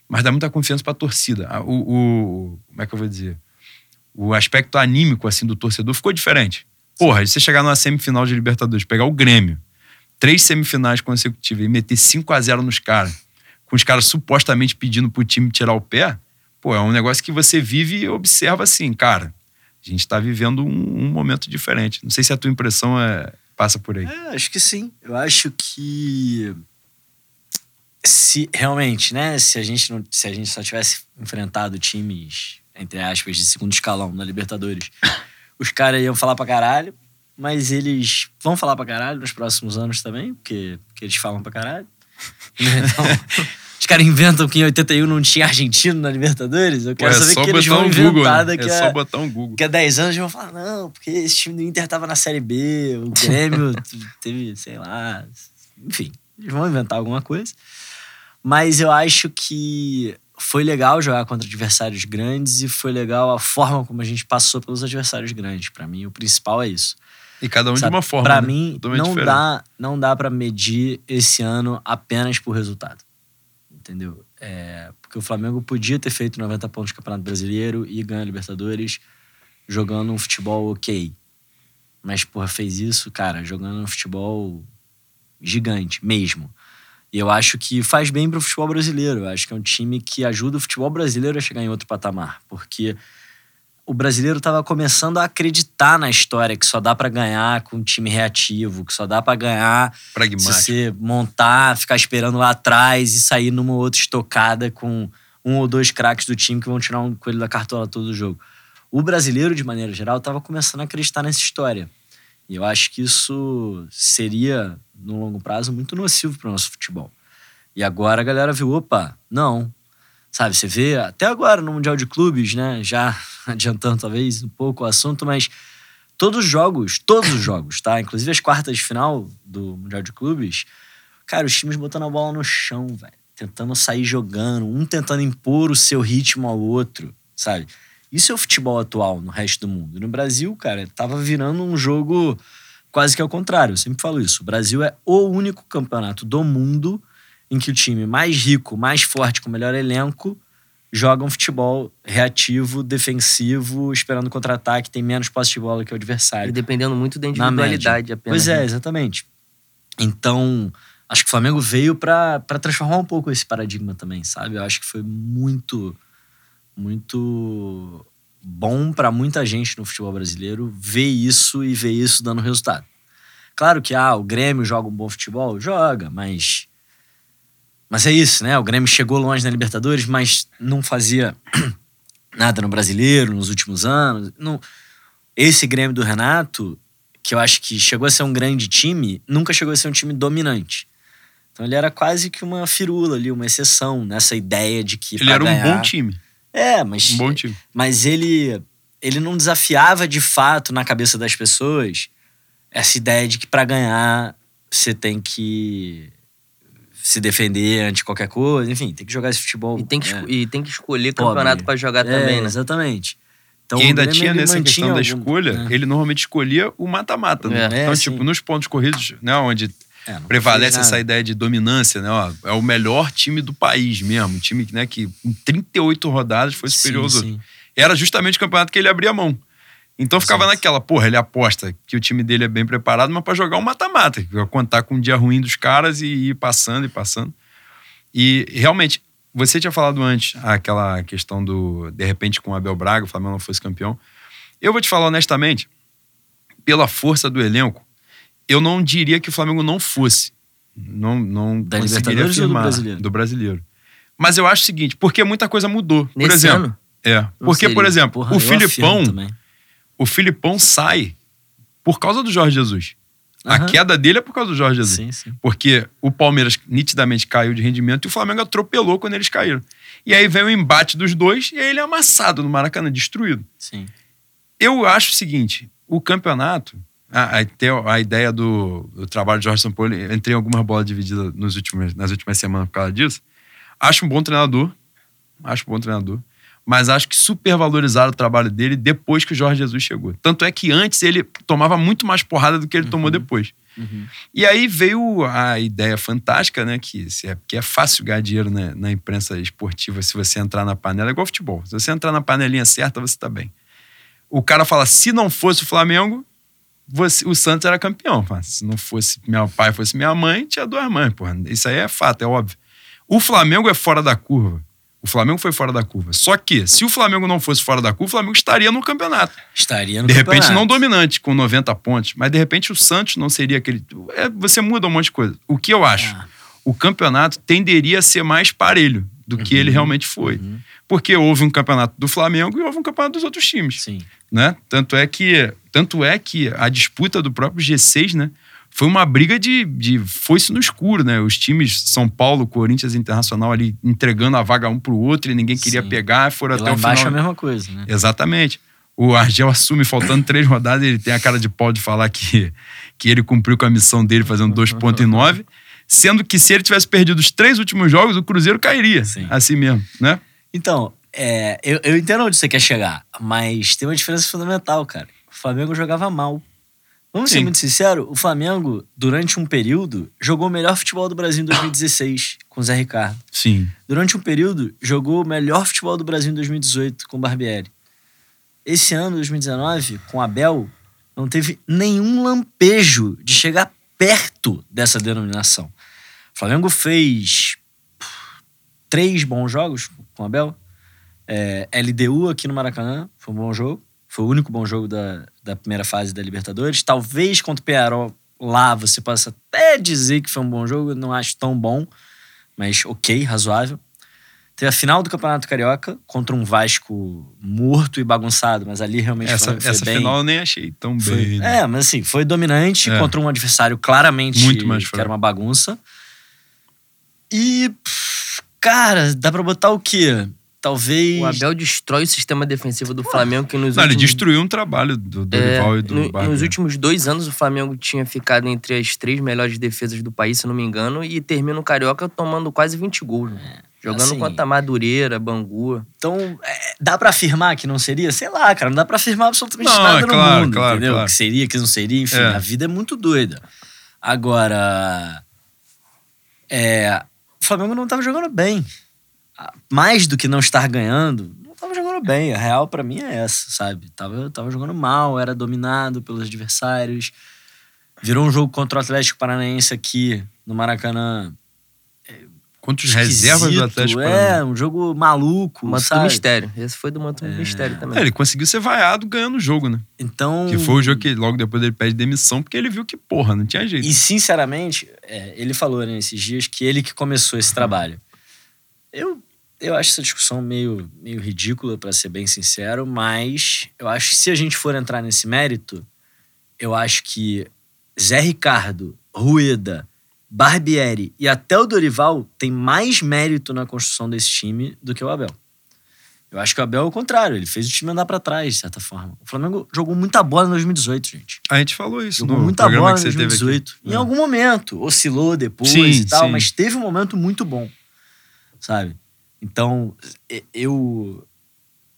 mas dá muita confiança para a torcida. O, o, como é que eu vou dizer? O aspecto anímico assim do torcedor ficou diferente. Porra, você chegar numa semifinal de Libertadores, pegar o Grêmio, três semifinais consecutivas e meter 5 a 0 nos caras, com os caras supostamente pedindo pro time tirar o pé, pô, é um negócio que você vive e observa assim, cara, a gente está vivendo um, um, momento diferente. Não sei se a tua impressão é, passa por aí. É, acho que sim. Eu acho que se realmente, né, se a gente não, se a gente só tivesse enfrentado times entre aspas de segundo escalão na Libertadores, os caras iam falar pra caralho, mas eles vão falar pra caralho nos próximos anos também, porque, porque eles falam pra caralho. Então, os caras inventam que em 81 não tinha argentino na Libertadores. Eu quero Pô, é saber que eles vão um inventar Google, né? daqui é a, só botar um Google. Daqui a 10 anos eles vão falar, não, porque esse time do Inter tava na Série B, o Grêmio teve, sei lá. Enfim, eles vão inventar alguma coisa. Mas eu acho que foi legal jogar contra adversários grandes e foi legal a forma como a gente passou pelos adversários grandes. Para mim, o principal é isso. E cada um Sabe, de uma forma. Para né? mim, não dá, não dá para medir esse ano apenas por resultado. Entendeu? É, porque o Flamengo podia ter feito 90 pontos no Campeonato Brasileiro e ganhar a Libertadores jogando um futebol ok. Mas, porra, fez isso, cara, jogando um futebol gigante mesmo. E eu acho que faz bem para o futebol brasileiro. Eu acho que é um time que ajuda o futebol brasileiro a chegar em outro patamar. Porque o brasileiro estava começando a acreditar na história que só dá para ganhar com um time reativo, que só dá para ganhar se você montar, ficar esperando lá atrás e sair numa outra estocada com um ou dois craques do time que vão tirar um coelho da cartola todo o jogo. O brasileiro, de maneira geral, estava começando a acreditar nessa história. E eu acho que isso seria, no longo prazo, muito nocivo para o nosso futebol. E agora a galera viu, opa, não. Sabe, você vê até agora no Mundial de Clubes, né? Já adiantando talvez um pouco o assunto, mas todos os jogos, todos os jogos, tá? Inclusive as quartas de final do Mundial de Clubes, cara, os times botando a bola no chão, velho. Tentando sair jogando, um tentando impor o seu ritmo ao outro, sabe? Isso é o futebol atual no resto do mundo. No Brasil, cara, tava virando um jogo quase que ao contrário. Eu sempre falo isso. O Brasil é o único campeonato do mundo em que o time mais rico, mais forte, com o melhor elenco, joga um futebol reativo, defensivo, esperando contra-ataque, tem menos posse de bola que o adversário. E dependendo muito da individualidade apenas. Pois é, né? exatamente. Então, acho que o Flamengo veio para transformar um pouco esse paradigma também, sabe? Eu acho que foi muito muito bom para muita gente no futebol brasileiro ver isso e ver isso dando resultado. Claro que ah, o Grêmio joga um bom futebol, joga, mas mas é isso, né? O Grêmio chegou longe na Libertadores, mas não fazia nada no Brasileiro nos últimos anos. Não... Esse Grêmio do Renato, que eu acho que chegou a ser um grande time, nunca chegou a ser um time dominante. Então ele era quase que uma firula ali, uma exceção nessa ideia de que Ele era um ganhar... bom time. É, mas Um bom time. mas ele ele não desafiava de fato na cabeça das pessoas essa ideia de que para ganhar você tem que se defender ante qualquer coisa, enfim, tem que jogar esse futebol. E tem que, é, e tem que escolher Pobre. campeonato pra jogar é, também, né? Exatamente. Então, e ainda tinha ele nessa questão da algum- escolha, né? ele normalmente escolhia o mata-mata. né? É. Então, É, tipo, sim. nos pontos corridos, né, onde É, prevalece essa ideia de dominância, né? Ó, é o melhor time do país mesmo. Um time né, que em 38 rodadas foi superior Sim, outros. sim. Era justamente o campeonato que ele abria mão. Então ficava Exato. naquela, porra, ele aposta que o time dele é bem preparado, mas pra jogar um mata-mata, que vai contar com um dia ruim dos caras e ir passando e passando. E realmente, você tinha falado antes aquela questão do, de repente, com o Abel Braga, o Flamengo não fosse campeão. Eu vou te falar honestamente, pela força do elenco, eu não diria que o Flamengo não fosse. Não, não Da conseguiria ou do afirmar Brasileiro? do brasileiro. Mas eu acho o seguinte, porque muita coisa mudou. por Nesse exemplo, ano? é. Porque, por exemplo, Porra, o Filipão, também. O Filipão sai por causa do Jorge Jesus. A Aham. queda dele é por causa do Jorge Jesus. Sim, sim. Porque o Palmeiras nitidamente caiu de rendimento e o Flamengo atropelou quando eles caíram. E aí vem o embate dos dois e aí ele é amassado no Maracanã, destruído. sim. Eu acho o seguinte: o campeonato, a, a, a ideia do, do trabalho de Jorge Sampaoli, entrei em algumas bolas divididas nos últimos, nas últimas semanas por causa disso. Acho um bom treinador, acho um bom treinador, mas acho que supervalorizaram o trabalho dele depois que o Jorge Jesus chegou. Tanto é que antes ele tomava muito mais porrada do que ele tomou depois. Uhum. E aí veio a ideia fantástica, né? Que, se é, que é fácil ganhar dinheiro né, na imprensa esportiva se você entrar na panela, é igual futebol. Se você entrar na panelinha certa, você tá bem. O cara fala: se não fosse o Flamengo, você- o Santos era campeão. Se não fosse meu pai, fosse minha mãe, tinha duas mães, porra. Isso aí é fato, é óbvio. O Flamengo é fora da curva. O Flamengo foi fora da curva. Só que, se o Flamengo não fosse fora da curva, o Flamengo estaria no campeonato. Estaria no De repente, campeonato. não dominante, com 90 pontos, mas de repente o Santos não seria aquele. É, você muda um monte de coisa. O que eu acho? Ah. O campeonato tenderia a ser mais parelho do que Uhum. ele realmente foi. Uhum. Porque houve um campeonato do Flamengo e houve um campeonato dos outros times. Sim. Né? Tanto, é que, tanto é que a disputa do próprio G6 né, foi uma briga de, de foice no escuro. Né? Os times São Paulo, Corinthians e Internacional ali entregando a vaga um pro outro e ninguém queria Sim. pegar, foram E até o final. é a mesma coisa, né? Exatamente. O Argel assume, faltando três rodadas, ele tem a cara de pau de falar que, que ele cumpriu com a missão dele fazendo 2,9. Sendo que se ele tivesse perdido os três últimos jogos, o Cruzeiro cairia. Sim. Assim mesmo, né? Então, é, eu, eu entendo onde você quer chegar, mas tem uma diferença fundamental, cara. O Flamengo jogava mal. Vamos ser Sim. muito sinceros, o Flamengo, durante um período, jogou o melhor futebol do Brasil em 2016, com o Zé Ricardo. Sim. Durante um período, jogou o melhor futebol do Brasil em 2018, com o Barbieri. Esse ano, 2019, com o Abel, não teve nenhum lampejo de chegar perto dessa denominação. O Flamengo fez três bons jogos com o Abel. É, LDU aqui no Maracanã, foi um bom jogo. Foi o único bom jogo da, da primeira fase da Libertadores. Talvez contra o Pearol lá você possa até dizer que foi um bom jogo, eu não acho tão bom, mas ok, razoável. Teve a final do Campeonato Carioca contra um Vasco morto e bagunçado, mas ali realmente Essa, foi, foi essa bem. final eu nem achei tão Foi- bem. né? É, mas assim, foi dominante É. contra um adversário claramente Muito mais que era uma bagunça. E, cara, dá pra botar o quê? Talvez. O Abel destrói o sistema defensivo do Flamengo, que nos Não, ele últimos... destruiu um trabalho do É, Dorival e do no- nos últimos dois anos, o Flamengo tinha ficado entre as três melhores defesas do país, se não me engano, e termina o Carioca tomando quase 20 gols. né? Jogando assim- contra Madureira, Bangu. Então, é, dá pra afirmar que não seria? Sei lá, cara, não dá pra afirmar absolutamente Não, nada é no claro, mundo, claro, entendeu? claro. Que seria, que não seria, enfim, É. a vida é muito doida. Agora, é, o Flamengo não tava jogando bem. Mais do que não estar ganhando, não tava jogando bem. A real pra mim é essa, sabe? Tava, tava jogando mal, era dominado pelos adversários. Virou um jogo contra o Atlético Paranaense aqui no Maracanã. Contra os reservas do Atlético É, Paranaense. um jogo maluco, Manto do sabe? Mistério. Esse foi do Manto do Mistério também. É, ele conseguiu ser vaiado ganhando o jogo, né? Então. Que foi o jogo que logo depois ele pede demissão, porque ele viu que, porra, não tinha jeito. E sinceramente, é, ele falou né, esses dias que ele que começou esse trabalho. Eu, eu acho essa discussão meio, meio ridícula, pra ser bem sincero, mas eu acho que se a gente for entrar nesse mérito, eu acho que Zé Ricardo, Rueda, Barbieri e até o Dorival tem mais mérito na construção desse time do que o Abel. Eu acho que o Abel é o contrário, ele fez o time andar pra trás, de certa forma. O Flamengo jogou muita bola em 2018, gente. A gente falou isso Jogou muita bola em você teve aqui. 2018. Em É. algum momento, oscilou depois Sim, e tal, sim. mas teve um momento muito bom, sabe? Então, eu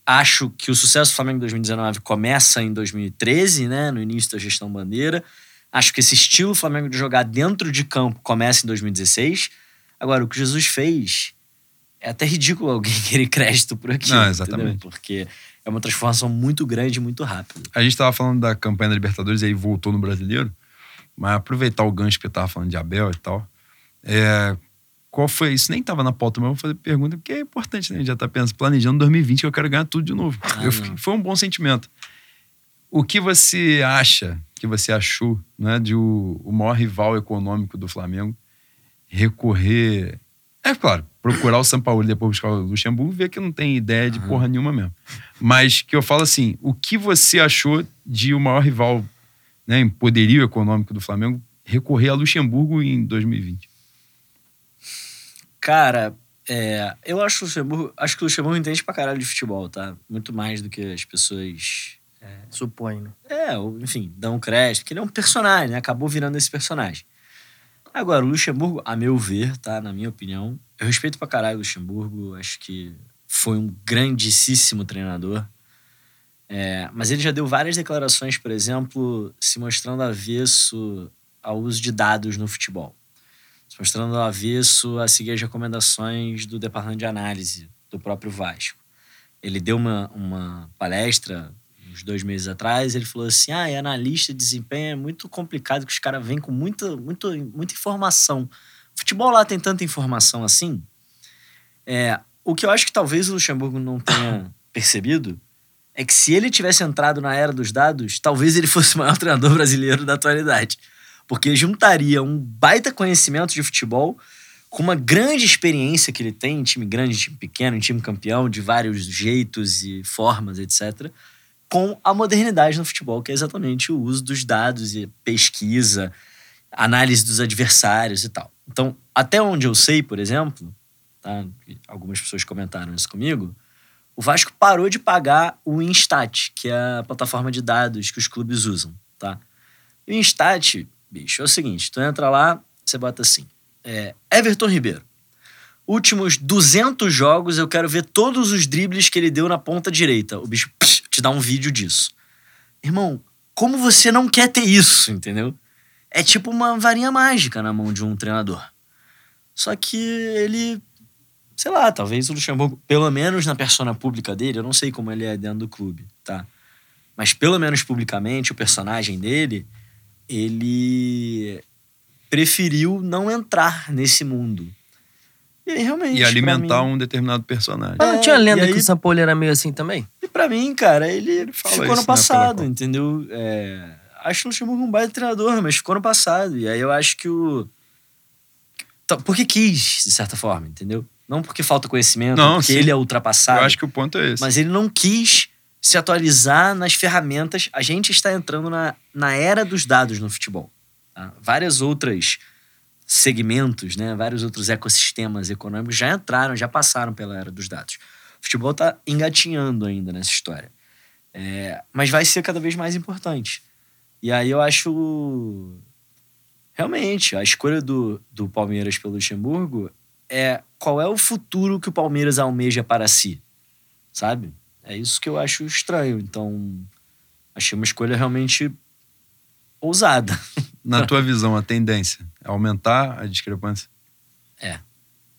acho que o sucesso do Flamengo em 2019 começa em 2013, né, no início da gestão Bandeira. Acho que esse estilo Flamengo de jogar dentro de campo começa em 2016. Agora, o que Jesus fez é até ridículo alguém querer crédito por aqui. Não, exatamente. Porque é uma transformação muito grande e muito rápida. A gente tava falando da campanha da Libertadores e aí voltou no brasileiro. Mas aproveitar o gancho que eu tava falando de Abel e tal. É, qual foi? Isso nem tava na pauta, mas eu vou fazer pergunta, porque é importante, né? A gente já tá pensando, planejando 2020 que eu quero ganhar tudo de novo. Ah, Eu foi um bom sentimento. O que você acha, que você achou, né, de o, o maior rival econômico do Flamengo recorrer. É claro, procurar o São Paulo e depois buscar o Luxemburgo, ver que não tem ideia de Aham. porra nenhuma mesmo. Mas que eu falo assim, o que você achou de o maior rival, né, em poderio econômico do Flamengo recorrer a Luxemburgo em 2020? Cara, é, eu acho, o Luxemburgo, acho que o Luxemburgo entende pra caralho de futebol, tá? Muito mais do que as pessoas. Supõe, né? É, enfim, dão crédito, porque ele é um personagem, né? Acabou virando esse personagem. Agora, o Luxemburgo, a meu ver, tá? Na minha opinião, eu respeito pra caralho o Luxemburgo, acho que foi um grandíssimo treinador. É, mas ele já deu várias declarações, por exemplo, se mostrando avesso ao uso de dados no futebol. Mostrando avesso a seguir as recomendações do departamento de análise do próprio Vasco. Ele deu uma, uma palestra uns dois meses atrás, ele falou assim: ah, e analista de desempenho é muito complicado, que os caras vêm com muita, muita, muita informação. Futebol lá tem tanta informação assim. É, o que eu acho que talvez o Luxemburgo não tenha percebido é que se ele tivesse entrado na era dos dados, talvez ele fosse o maior treinador brasileiro da atualidade. Porque juntaria um baita conhecimento de futebol com uma grande experiência que ele tem em time grande, em time pequeno, em time campeão, de vários jeitos e formas, etc., com a modernidade no futebol, que é exatamente o uso dos dados e pesquisa, análise dos adversários e tal. Então, até onde eu sei, por exemplo, tá? algumas pessoas comentaram isso comigo, o Vasco parou de pagar o Instat, que é a plataforma de dados que os clubes usam, tá? O Instat, bicho, é o seguinte, tu entra lá, você bota assim, é, Everton Ribeiro, últimos 200 jogos eu quero ver todos os dribles que ele deu na ponta direita. O bicho psh, te dá um vídeo disso. Irmão, como você não quer ter isso, entendeu? É tipo uma varinha mágica na mão de um treinador. Só que ele sei lá, talvez o Luxemburgo, pelo menos na persona pública dele, eu não sei como ele é dentro do clube, tá? Mas pelo menos publicamente, o personagem dele, ele preferiu não entrar nesse mundo. E aí, realmente. E alimentar mim, um determinado personagem. Mas não É, tinha lenda e aí- que o São Paulo era meio assim também? E pra mim, cara, ele fala ficou isso, no né, passado, entendeu? É, acho o Luxemburgo um baita treinador, mas ficou no passado. E aí eu acho que o. Tá, Porque quis, de certa forma, entendeu? Não porque falta conhecimento, Não, porque sim. ele é ultrapassado. Eu acho que o ponto é esse. Mas ele não quis se atualizar nas ferramentas. A gente está entrando na, na era dos dados no futebol. tá? Várias outras segmentos, né? vários outros ecossistemas econômicos já entraram, já passaram pela era dos dados. O futebol está engatinhando ainda nessa história. É, mas vai ser cada vez mais importante. E aí eu acho. Realmente, a escolha do, do Palmeiras pelo Luxemburgo é qual é o futuro que o Palmeiras almeja para si. Sabe? É isso que eu acho estranho. Então, achei uma escolha realmente ousada. Na tua visão, a tendência é aumentar a discrepância? É.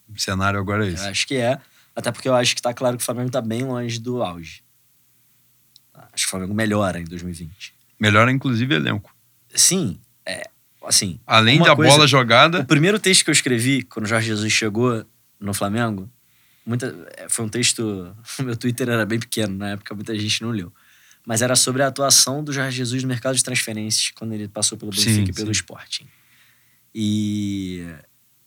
O cenário agora é Eu esse. acho que é. Até porque eu acho que tá claro que o Flamengo tá bem longe do auge. Acho que o Flamengo melhora em 2020. Melhora, inclusive, elenco. Sim, é. Assim, Além da coisa- bola o jogada, primeiro texto que eu escrevi quando o Jorge Jesus chegou no Flamengo, muita, é, foi um texto. Meu Twitter era bem pequeno, na época muita gente não leu. Mas era sobre a atuação do Jorge Jesus no mercado de transferências quando ele passou pelo Sim, Benfica e pelo sim. Sporting. E.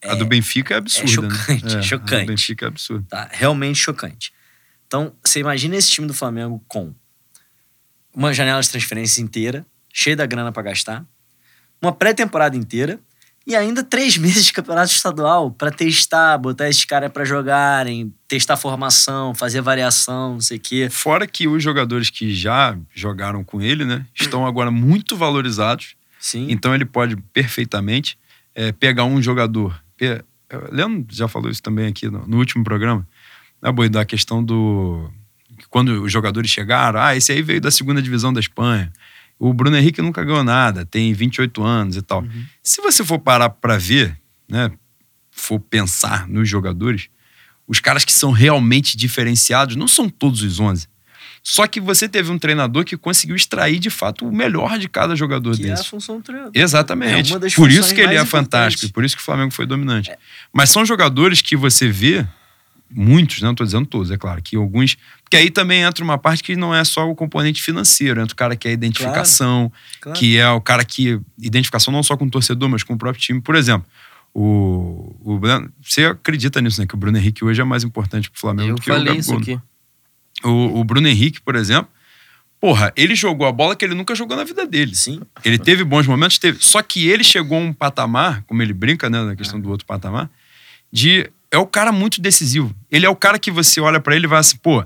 a do Benfica é absurda. né? chocante, É, A chocante. do Benfica é absurda. tá? Realmente chocante. Então, você imagina esse time do Flamengo com uma janela de transferências inteira, cheia da grana pra gastar, uma pré-temporada inteira e ainda três meses de campeonato estadual pra testar, botar esses caras pra jogarem, testar formação, fazer variação, não sei o quê. Fora que os jogadores que já jogaram com ele, né, estão agora muito valorizados. Sim. Então ele pode perfeitamente é, pegar um jogador. Pe- Leandro já falou isso também aqui no, no último programa. Né, da questão do. Quando os jogadores chegaram, ah, esse aí veio da segunda divisão da Espanha. O Bruno Henrique nunca ganhou nada, tem 28 anos e tal. Uhum. Se você for parar para ver, né, for pensar nos jogadores, os caras que são realmente diferenciados não são todos os 11. Só que você teve um treinador que conseguiu extrair de fato o melhor de cada jogador que é a desse. função do treinador. Exatamente. É uma das por isso que ele é fantástico, e por isso que o Flamengo foi dominante. Mas são jogadores que você vê, muitos, né? não estou dizendo todos, é claro, que alguns. Porque aí também entra uma parte que não é só o componente financeiro, entra o cara que é a identificação, Claro. que é o cara que. Identificação não só com o torcedor, mas com o próprio time. Por exemplo, o. o Bruno- você acredita nisso, né? Que o Bruno Henrique hoje é mais importante pro Flamengo Eu do que o falei isso Gabigol. aqui. O, o Bruno Henrique, por exemplo, porra, ele jogou a bola que ele nunca jogou na vida dele. Sim. Ele teve bons momentos, teve. Só que ele chegou a um patamar, como ele brinca, né, na questão do outro patamar, de é o cara muito decisivo. Ele é o cara que você olha pra ele e vai assim, pô,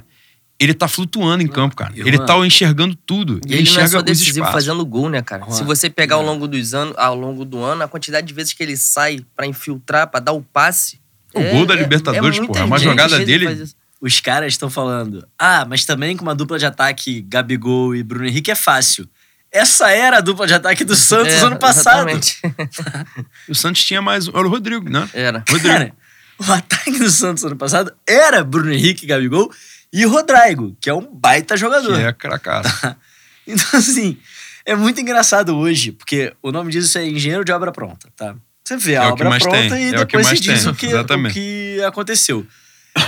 ele tá flutuando em campo, cara. Ele tá enxergando tudo. E Ele, ele não é enxerga só os decisivo espaços. fazendo gol, né, cara? Juan, Se você pegar ao longo dos anos, ao longo do ano, a quantidade de vezes que ele sai pra infiltrar, pra dar o passe. O gol da Libertadores, muita porra, uma gente jogada dele-. Os caras estão falando, ah, mas também com uma dupla de ataque Gabigol e Bruno Henrique é fácil. Essa era a dupla de ataque do Santos É, ano passado. exatamente. O Santos tinha mais. Era o Rodrigo, né? Era. Rodrigo. Cara, o ataque do Santos ano passado era Bruno Henrique, Gabigol e Rodrigo, que é um baita jogador. que é cracaço. Então, assim, é muito engraçado hoje, porque o nome disso é engenheiro de obra pronta, tá? Você vê a É obra pronta tem, e é depois você mais diz tem, o, que, o que aconteceu.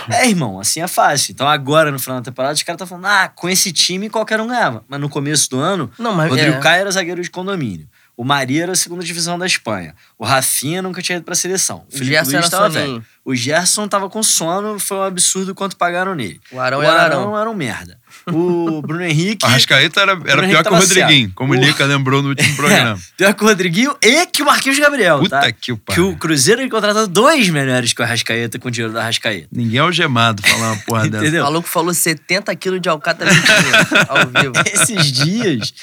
É, irmão, assim é fácil. Então agora, no final da temporada, os caras estão falando, ah, com esse time qualquer um ganhava. Mas no começo do ano, Não, mas Rodrigo é. Caio era zagueiro de condomínio. O Maria era a segunda divisão da Espanha. O Rafinha nunca tinha ido pra seleção. O Gerson era tava soninho. velho. O Gerson tava com sono, foi um absurdo quanto pagaram nele. O Arão o era Arão, Arão. era um merda. O Bruno Henrique. A Rascaeta era, era pior que o Rodriguinho, como o O- Lica lembrou no último programa. Pior que o Rodriguinho e que o Marquinhos Gabriel, Puta tá? que o Que o Cruzeiro ele contratou dois melhores que o Arrascaeta com o dinheiro da Arrascaeta. Ninguém é algemado falar uma porra dessa. O Entendeu? maluco falou 70 quilos de alcatra ao vivo. Esses dias,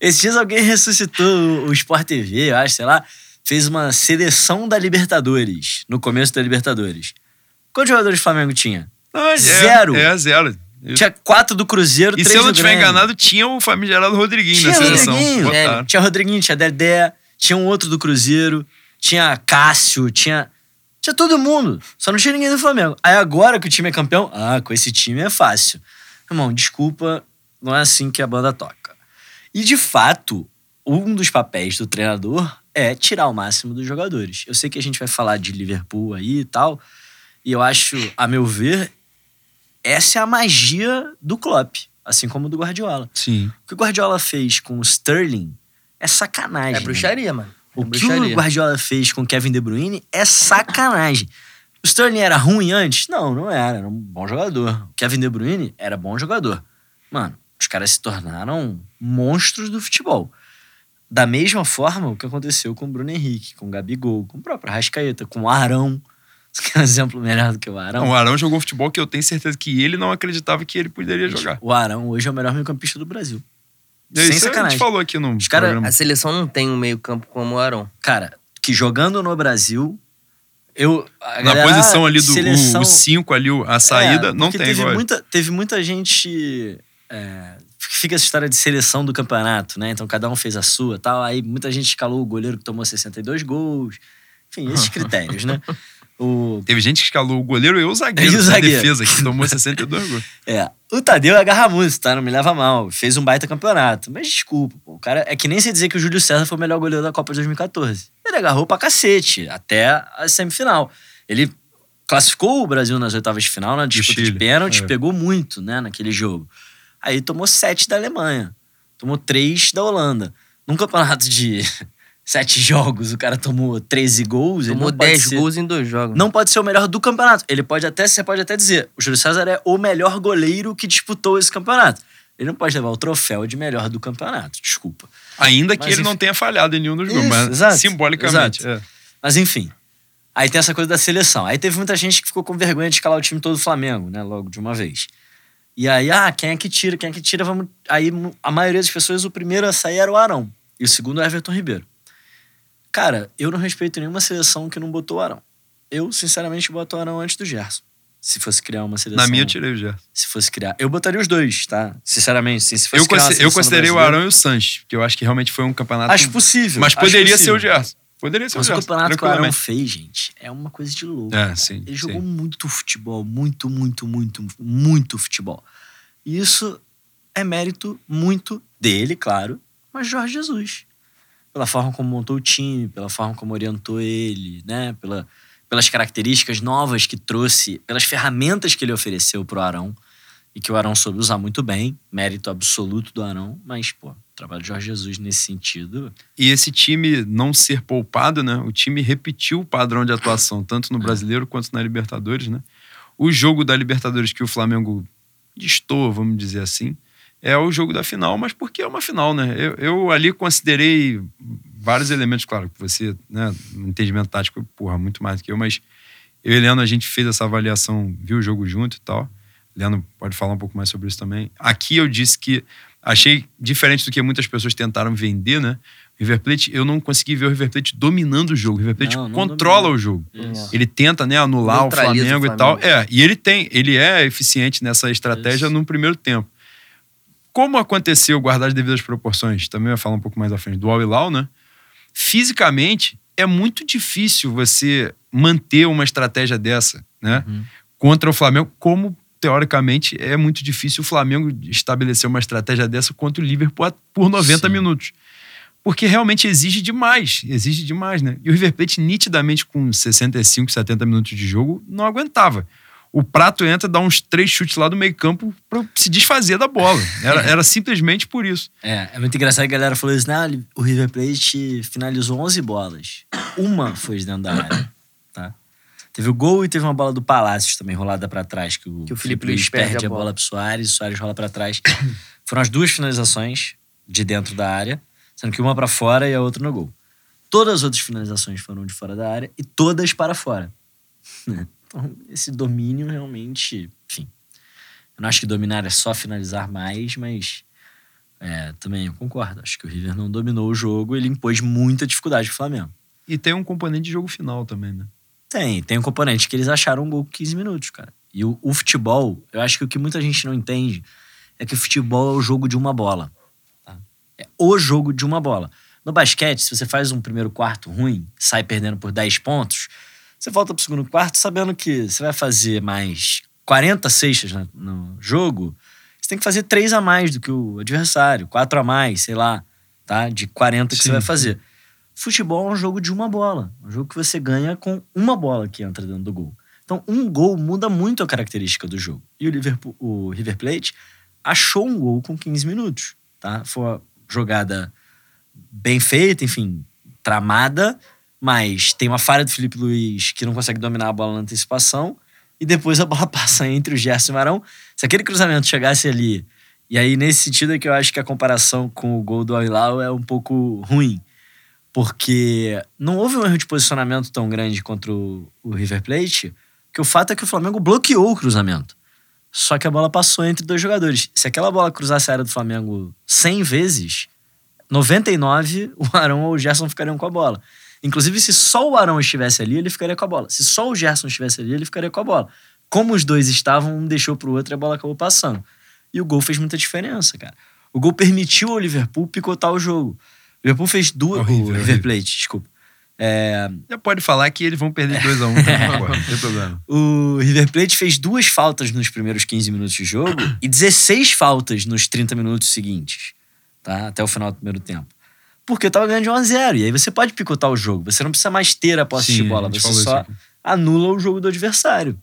esses dias alguém ressuscitou o Sport TV, eu acho, sei lá, fez uma seleção da Libertadores, no começo da Libertadores. Quantos jogadores do Flamengo tinha? Ah, é, Zero. É, zero. Tinha quatro do Cruzeiro, E três se eu não do tiver Grêmio. enganado, tinha o famigerado Rodriguinho Tinha na seleção. Rodriguinho, é, tinha Rodriguinho, tinha Dedé, tinha um outro do Cruzeiro, tinha Cássio, tinha. Tinha todo mundo. Só não tinha ninguém do Flamengo. Aí agora que o time é campeão, ah, com esse time é fácil. Irmão, desculpa, não é assim que a banda toca. E de fato, um dos papéis do treinador é tirar o máximo dos jogadores. Eu sei que a gente vai falar de Liverpool aí e tal, e eu acho, a meu ver, essa é a magia do Klopp, assim como do Guardiola. Sim. O que o Guardiola fez com o Sterling é sacanagem. É bruxaria, mano. É O que bruxaria. o Guardiola fez com o Kevin De Bruyne é sacanagem. O Sterling era ruim antes? Não, não era. Era um bom jogador. O Kevin De Bruyne era bom jogador. Mano, os caras se tornaram monstros do futebol. Da mesma forma, o que aconteceu com o Bruno Henrique, com o Gabigol, com o próprio Rascaeta, com o Arão. Você quer um exemplo melhor do que o Arão? Não, o Arão jogou futebol que eu tenho certeza que ele não acreditava que ele poderia jogar. O Arão hoje é o melhor meio-campista do Brasil. Sem Sem A sacanagem. gente falou aqui no Os cara- programa. A seleção não tem um meio campo como o Arão. Cara, que jogando no Brasil, eu. a Na galera, posição ali do seleção- 5 ali, a saída, É, não tem teve igual. muita, teve muita gente. é, fica essa história de seleção do campeonato, né? Então cada um fez a sua tal. Aí muita gente escalou o goleiro que tomou 62 gols. Enfim, esses critérios, né? O, Teve gente que escalou o goleiro e o zagueiro E o zagueiro. defesa, que tomou 62 gols. é, o Tadeu agarra muito, tá? Não me leva mal. Fez um baita campeonato. Mas desculpa, pô, o cara é que nem se dizer que o Júlio César foi o melhor goleiro da Copa de 2014. Ele agarrou pra cacete, até a semifinal. Ele classificou o Brasil nas oitavas de final, na disputa de Chile, pênaltis, é. pegou muito, né, naquele jogo. Aí tomou sete da Alemanha. Tomou três da Holanda. Num campeonato de sete jogos, o cara tomou 13 gols. ele Tomou não pode 10 ser- gols em dois jogos. não pode ser o melhor do campeonato. Ele pode até, você pode até dizer, o Júlio César é o melhor goleiro que disputou esse campeonato. Ele não pode levar o troféu de melhor do campeonato, desculpa. Ainda que Mas ele enfim. não tenha falhado em nenhum dos gols, mas exato, simbolicamente. exato. é. Mas enfim. Aí tem essa coisa da seleção. Aí teve muita gente que ficou com vergonha de escalar o time todo do Flamengo, né? Logo de uma vez. E aí, ah, quem é que tira? Quem é que tira? Vamos. Aí a maioria das pessoas, o primeiro a sair era o Arão. E o segundo é o Everton Ribeiro. Cara, eu não respeito nenhuma seleção que não botou o Arão. Eu, sinceramente, boto o Arão antes do Gerson. Se fosse criar uma seleção. Na minha, eu tirei o Gerson. Se fosse criar. Eu botaria os dois, tá? Sinceramente. sim, Se fosse Eu, criar eu considerei o Arão e o Sanches, que eu acho que realmente foi um campeonato. Acho possível. mas acho poderia ser possível. o Gerson. Poderia ser Mas o o Gerson. campeonato que o Arão fez, gente, é uma coisa de louco. É, sim. Ele sim. jogou muito futebol, muito, muito, muito, muito futebol. E isso é mérito muito dele, claro, mas Jorge Jesus. Pela forma como montou o time, pela forma como orientou ele, né? Pela, pelas características novas que trouxe, pelas ferramentas que ele ofereceu pro Arão e que o Arão soube usar muito bem, mérito absoluto do Arão, mas, pô, o trabalho de Jorge Jesus nesse sentido. E esse time não ser poupado, né? O time repetiu o padrão de atuação, tanto no Brasileiro quanto na Libertadores, né? O jogo da Libertadores que o Flamengo distou, vamos dizer assim, é o jogo da final, mas porque é uma final, né? Eu, eu ali considerei vários elementos, claro, que você, né, no entendimento tático, porra, muito mais do que eu, mas eu e Leandro, a gente fez essa avaliação, viu o jogo junto e tal. Leandro pode falar um pouco mais sobre isso também. Aqui eu disse que achei diferente do que muitas pessoas tentaram vender, né? O River Plate, eu não consegui ver o River Plate dominando o jogo. O River Plate Não, não controla domina. o jogo. Isso. Ele tenta, né, anular o Neutraliza o Flamengo, e tal. Flamengo. É, e ele tem, ele é eficiente nessa estratégia Isso. no primeiro tempo. Como aconteceu, guardar as devidas proporções, também vai falar um pouco mais à frente do Al Hilal, né? Fisicamente, é muito difícil você manter uma estratégia dessa, né? Uhum. Contra o Flamengo, como teoricamente é muito difícil o Flamengo estabelecer uma estratégia dessa contra o Liverpool por 90 Sim. minutos. Porque realmente exige demais, exige demais, né? E o River Plate, nitidamente, com 65, 70 minutos de jogo, não aguentava. O Prato entra, dá uns três chutes lá do meio campo pra se desfazer da bola. Era, era simplesmente por isso. É, é muito engraçado que a galera falou isso, né? O River Plate finalizou 11 bolas. Uma foi de dentro da área, tá? Teve o gol e teve uma bola do Palácios também rolada pra trás, que o, Que o Felipe Luiz perde a a bola bola. pro Soares, o Soares rola pra trás. Foram as duas finalizações de dentro da área, sendo que uma pra fora e a outra no gol. Todas as outras finalizações foram de fora da área e todas para fora. Então, esse domínio realmente, enfim. Eu não acho que dominar é só finalizar mais, mas é, também eu concordo. Acho que o River não dominou o jogo, ele impôs muita dificuldade pro Flamengo. E tem um componente de jogo final também, né? Tem, tem um componente que eles acharam um gol com 15 minutos, cara. E o, o futebol, eu acho que o que muita gente não entende é que o futebol é o jogo de uma bola. tá? É o jogo de uma bola. No basquete, se você faz um primeiro quarto ruim, sai perdendo por 10 pontos, você volta pro segundo quarto sabendo que você vai fazer mais 40 cestas no jogo, você tem que fazer 3 a mais do que o adversário, 4 a mais, sei lá, tá? De 40 que Sim, você vai fazer. Futebol é um jogo de uma bola. Um jogo que você ganha com uma bola que entra dentro do gol. Então, um gol muda muito a característica do jogo. E o, Liverpool, o River Plate achou um gol com 15 minutos. Tá? Foi uma jogada bem feita, enfim, tramada, Mas tem uma falha do Felipe Luiz que não consegue dominar a bola na antecipação. E depois a bola passa entre o Gerson e o Marão. Se aquele cruzamento chegasse ali. E aí, nesse sentido, é que eu acho que a comparação com o gol do Al é um pouco ruim. Porque não houve um erro de posicionamento tão grande contra o, o River Plate, que o fato é que o Flamengo bloqueou o cruzamento. Só que a bola passou entre dois jogadores. Se aquela bola cruzasse a área do Flamengo 100 vezes, 99 o Arão ou o Gerson ficariam com a bola. Inclusive, se só o Arão estivesse ali, ele ficaria com a bola. Se só o Gerson estivesse ali, ele ficaria com a bola. Como os dois estavam, um deixou pro outro e a bola acabou passando. E o gol fez muita diferença, cara. O gol permitiu ao Liverpool picotar o jogo. O Liverpool fez duas. Horrível, o River horrível. Plate, desculpa. É, Já pode falar que eles vão perder 2x1 um, agora, não tem problema. o River Plate fez duas faltas nos primeiros 15 minutos de jogo e 16 faltas nos 30 minutos seguintes, tá? Até o final do primeiro tempo. Porque tava ganhando de 1 a 0 E aí você pode picotar o jogo. Você não precisa mais ter a posse Sim, de bola. Você só anula o jogo do adversário.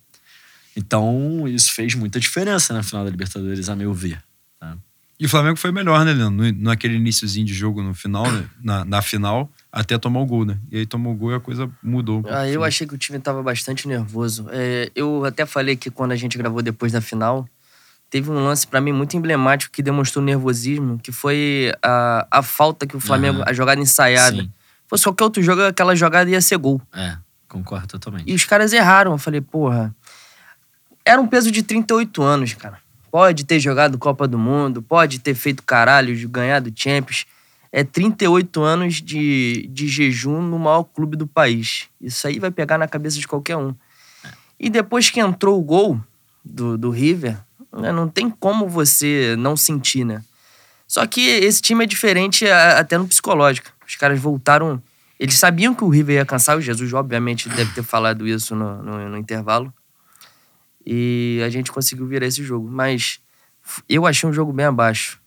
Então, isso fez muita diferença na final da Libertadores, a meu ver. tá? E o Flamengo foi melhor, né, Leandro? No, naquele iníciozinho de jogo no final, né? na, na final, até tomar o gol, né? E aí tomou o gol e a coisa mudou. um. Ah, eu achei que o time tava bastante nervoso. É, eu até falei que quando a gente gravou depois da final, teve um lance pra mim muito emblemático que demonstrou nervosismo, que foi a, a falta que o Flamengo, Aham. a jogada ensaiada. Sim. Fosse qualquer outro jogo, aquela jogada ia ser gol. É, concordo totalmente. E os caras erraram. Eu falei, porra. Era um peso de 38 anos, cara. Pode ter jogado Copa do Mundo, pode ter feito caralho, ganhado Champions. É 38 anos de, de jejum no maior clube do país. Isso aí vai pegar na cabeça de qualquer um. E depois que entrou o gol do, do River, não tem como você não sentir, né? Só que esse time é diferente até no psicológico. Os caras voltaram. Eles sabiam que o River ia cansar. O Jesus, obviamente, deve ter falado isso no, no, no intervalo. E a gente conseguiu virar esse jogo. Mas eu achei um jogo bem abaixo.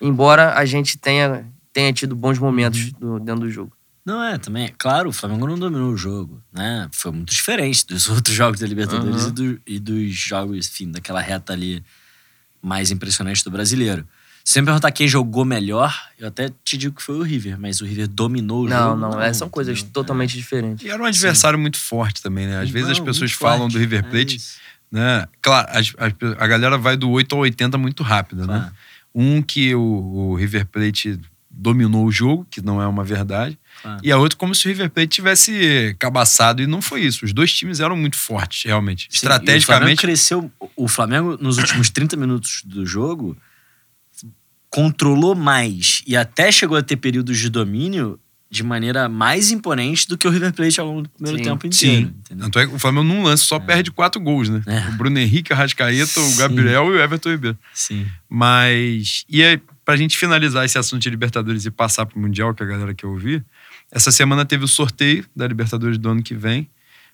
Embora a gente tenha, tenha tido bons momentos do- dentro do jogo. Não é, também. Claro, o Flamengo não dominou o jogo, né? Foi muito diferente dos outros jogos da Libertadores Uhum. e, do- e dos jogos, enfim, daquela reta ali mais impressionante do brasileiro. Se você me perguntar quem jogou melhor, eu até te digo que foi o River, mas o River dominou o Não, jogo. não, é, são coisas entendeu? totalmente diferentes. E era um adversário muito forte também, né? Às vezes as Não, pessoas falam forte. do River É Plate, isso. né? Claro, as- as- a galera vai do 8 ao 80 muito rápido, né? Claro, Um que o, o River Plate dominou o jogo, que não é uma verdade, claro. e a outra como se o River Plate tivesse cabaçado, e não foi isso. Os dois times eram muito fortes, realmente. Sim, e O Flamengo Estrategicamente, cresceu. O Flamengo, nos últimos 30 minutos do jogo, controlou mais e até chegou a ter períodos de domínio de maneira mais imponente do que o River Plate ao longo do primeiro Sim. tempo inteiro. sim. entendeu? Tanto é que o Flamengo num lance só perde quatro gols, né? É. O Bruno Henrique, a Rascaeta, o. Gabriel e o Everton Ribeiro. Sim. Mas. E aí, pra gente finalizar esse assunto de Libertadores e passar pro Mundial, que a galera quer ouvir, essa semana teve o sorteio da Libertadores do ano que vem.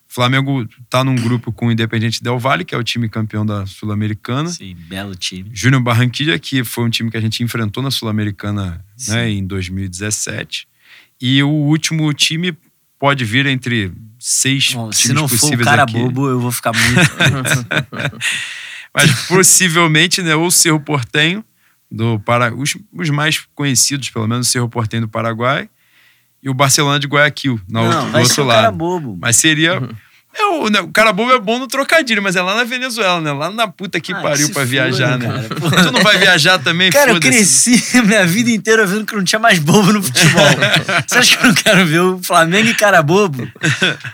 O Flamengo tá num grupo com o Independente Del Valle, que é o time campeão da Sul-Americana. Sim, belo time. Júnior Barranquilla, que foi um time que a gente enfrentou na Sul-Americana né, em 2017. E o último time pode vir entre seis Bom, times se não for o cara aqui. bobo, eu vou ficar muito. Mas possivelmente, né, ou o Cerro Portenho, do Para... os, os mais conhecidos, pelo menos, o Cerro Portenho do Paraguai, e o Barcelona de Guayaquil, na outro, não, do vai outro ser o lado. cara bobo. Mas seria. É, o, né, o cara bobo é bom no trocadilho, mas é lá na Venezuela, né? Lá na puta que Ah, pariu pra foda, viajar, né? cara. Tu não vai viajar também, Cara, eu cresci minha vida inteira vendo que não tinha mais bobo no futebol. Você acha que eu não quero ver o Flamengo e cara bobo?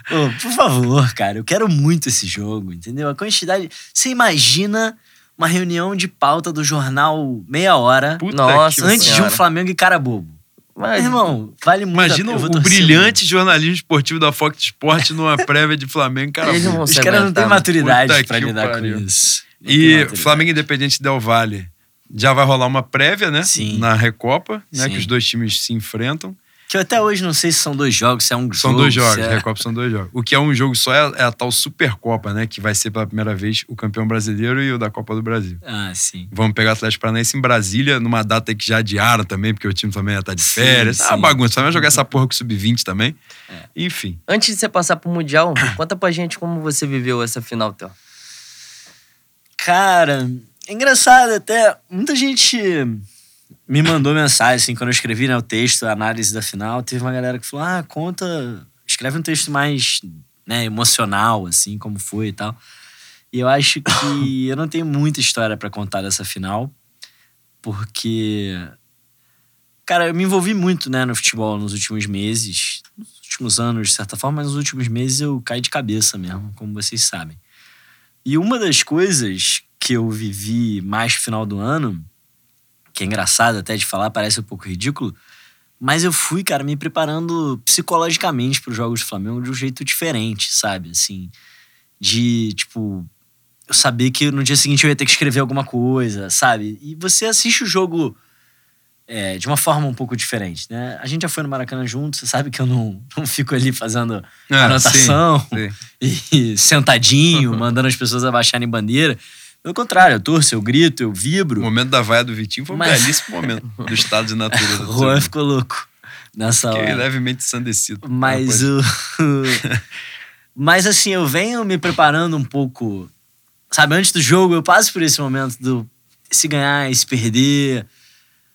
Pô, por favor, cara, eu quero muito esse jogo, entendeu? A quantidade. Você imagina uma reunião de pauta do jornal meia hora Puta Nossa, antes de um Senhora. Flamengo e cara bobo. Mas, Irmão, vale muito a Imagina vou o brilhante jornalismo esportivo da Fox Sport numa prévia de Flamengo, cara. Eles não Os caras não têm maturidade que lidar pariu. com isso. Não E. Flamengo Independente Del Valle já vai rolar uma prévia, né? Sim. Na Recopa, né? Sim. Que os dois times se enfrentam. Que eu até hoje não sei se são dois jogos, se é um São jogo. dois jogos, é- Recopa são dois jogos. O que é um jogo só é, é a tal Supercopa, né? Que vai ser pela primeira vez o campeão brasileiro e o da Copa do Brasil. Ah, sim. Vamos pegar o Atlético Paranaense em Brasília, numa data que já adiaram também, porque o time também já tá de Sim, férias. Tá uma sim. bagunça. Vai jogar essa porra com o Sub-20 também. Enfim. Antes de você passar pro Mundial, conta pra gente como você viveu essa final, Theo. Cara, é engraçado até. Muita gente me mandou mensagem, assim, quando eu escrevi né, o texto, a análise da final. Teve uma galera que falou: ah, conta escreve um texto mais né, emocional, assim, como foi e tal. E eu acho que eu não tenho muita história para contar dessa final, porque. Cara, eu me envolvi muito né, no futebol nos últimos meses, nos últimos anos, de certa forma, mas nos últimos meses eu caí de cabeça mesmo, como vocês sabem. E uma das coisas que eu vivi mais final do ano, que é engraçado até de falar, parece um pouco ridículo, mas eu fui, cara, me preparando psicologicamente para os jogos do Flamengo de um jeito diferente, sabe? Assim, de, tipo, eu saber que no dia seguinte eu ia ter que escrever alguma coisa, sabe? E você assiste o jogo é, de uma forma um pouco diferente, né? A gente já foi no Maracanã junto, você sabe que eu não, não fico ali fazendo Ah, anotação sim, sim. e sentadinho, mandando as pessoas abaixarem bandeira. Pelo contrário, eu torço, eu grito, eu O vibro. momento da vaia do Vitinho foi um Mas- belíssimo momento do estado de natureza. O Juan ficou louco nessa Fiquei hora. levemente ensandecido. Mas o. Mas assim, eu venho me preparando um pouco. Sabe, antes do jogo, eu passo por esse momento do se ganhar e se perder,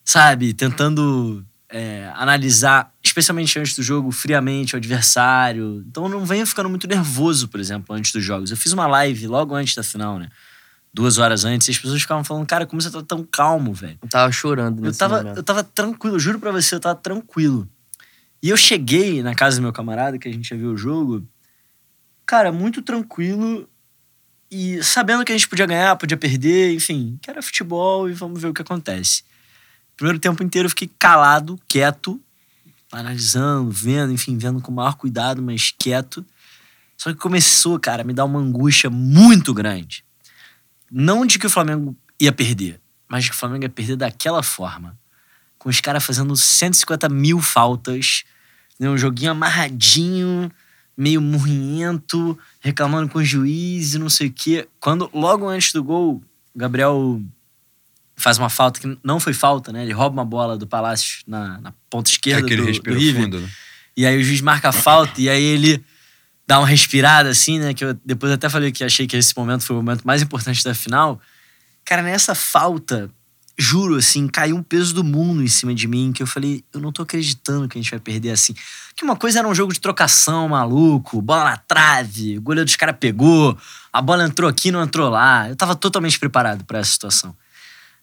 sabe? Tentando é, analisar, especialmente antes do jogo, friamente o adversário. Então eu não venho ficando muito nervoso, por exemplo, antes dos jogos. Eu fiz uma live logo antes da final, né? Duas horas antes, e as pessoas ficavam falando, cara, como você tá tão calmo, velho? Eu tava chorando Eu nesse tava, momento. eu tava tranquilo, juro pra você, eu tava tranquilo. E eu cheguei na casa do meu camarada, que a gente ia ver o jogo, cara, muito tranquilo e sabendo que a gente podia ganhar, podia perder, enfim, que era futebol e vamos ver o que acontece. Primeiro tempo inteiro eu fiquei calado, quieto, analisando, vendo, enfim, vendo com o maior cuidado, mas quieto. Só que começou, cara, a me dar uma angústia muito grande. Não de que o Flamengo ia perder, mas de que o Flamengo ia perder daquela forma. Com os caras fazendo 150 mil faltas, né, um joguinho amarradinho, meio murrinhento, reclamando com o juiz e não sei o quê. Quando, logo antes do gol, o Gabriel faz uma falta que não foi falta, né? Ele rouba uma bola do Palácio na, na ponta É esquerda aquele do, do River. fundo, né? E aí o juiz marca a falta e aí ele dá uma respirada assim, né? Que eu depois até falei que achei que esse momento foi o momento mais importante da final. Cara, nessa falta, juro, assim, caiu um peso do mundo em cima de mim que eu falei, eu não tô acreditando que a gente vai perder assim. Que uma coisa era um jogo de trocação maluco, bola na trave, o goleiro dos caras pegou, a bola entrou aqui, não entrou lá. Eu tava totalmente preparado pra essa situação.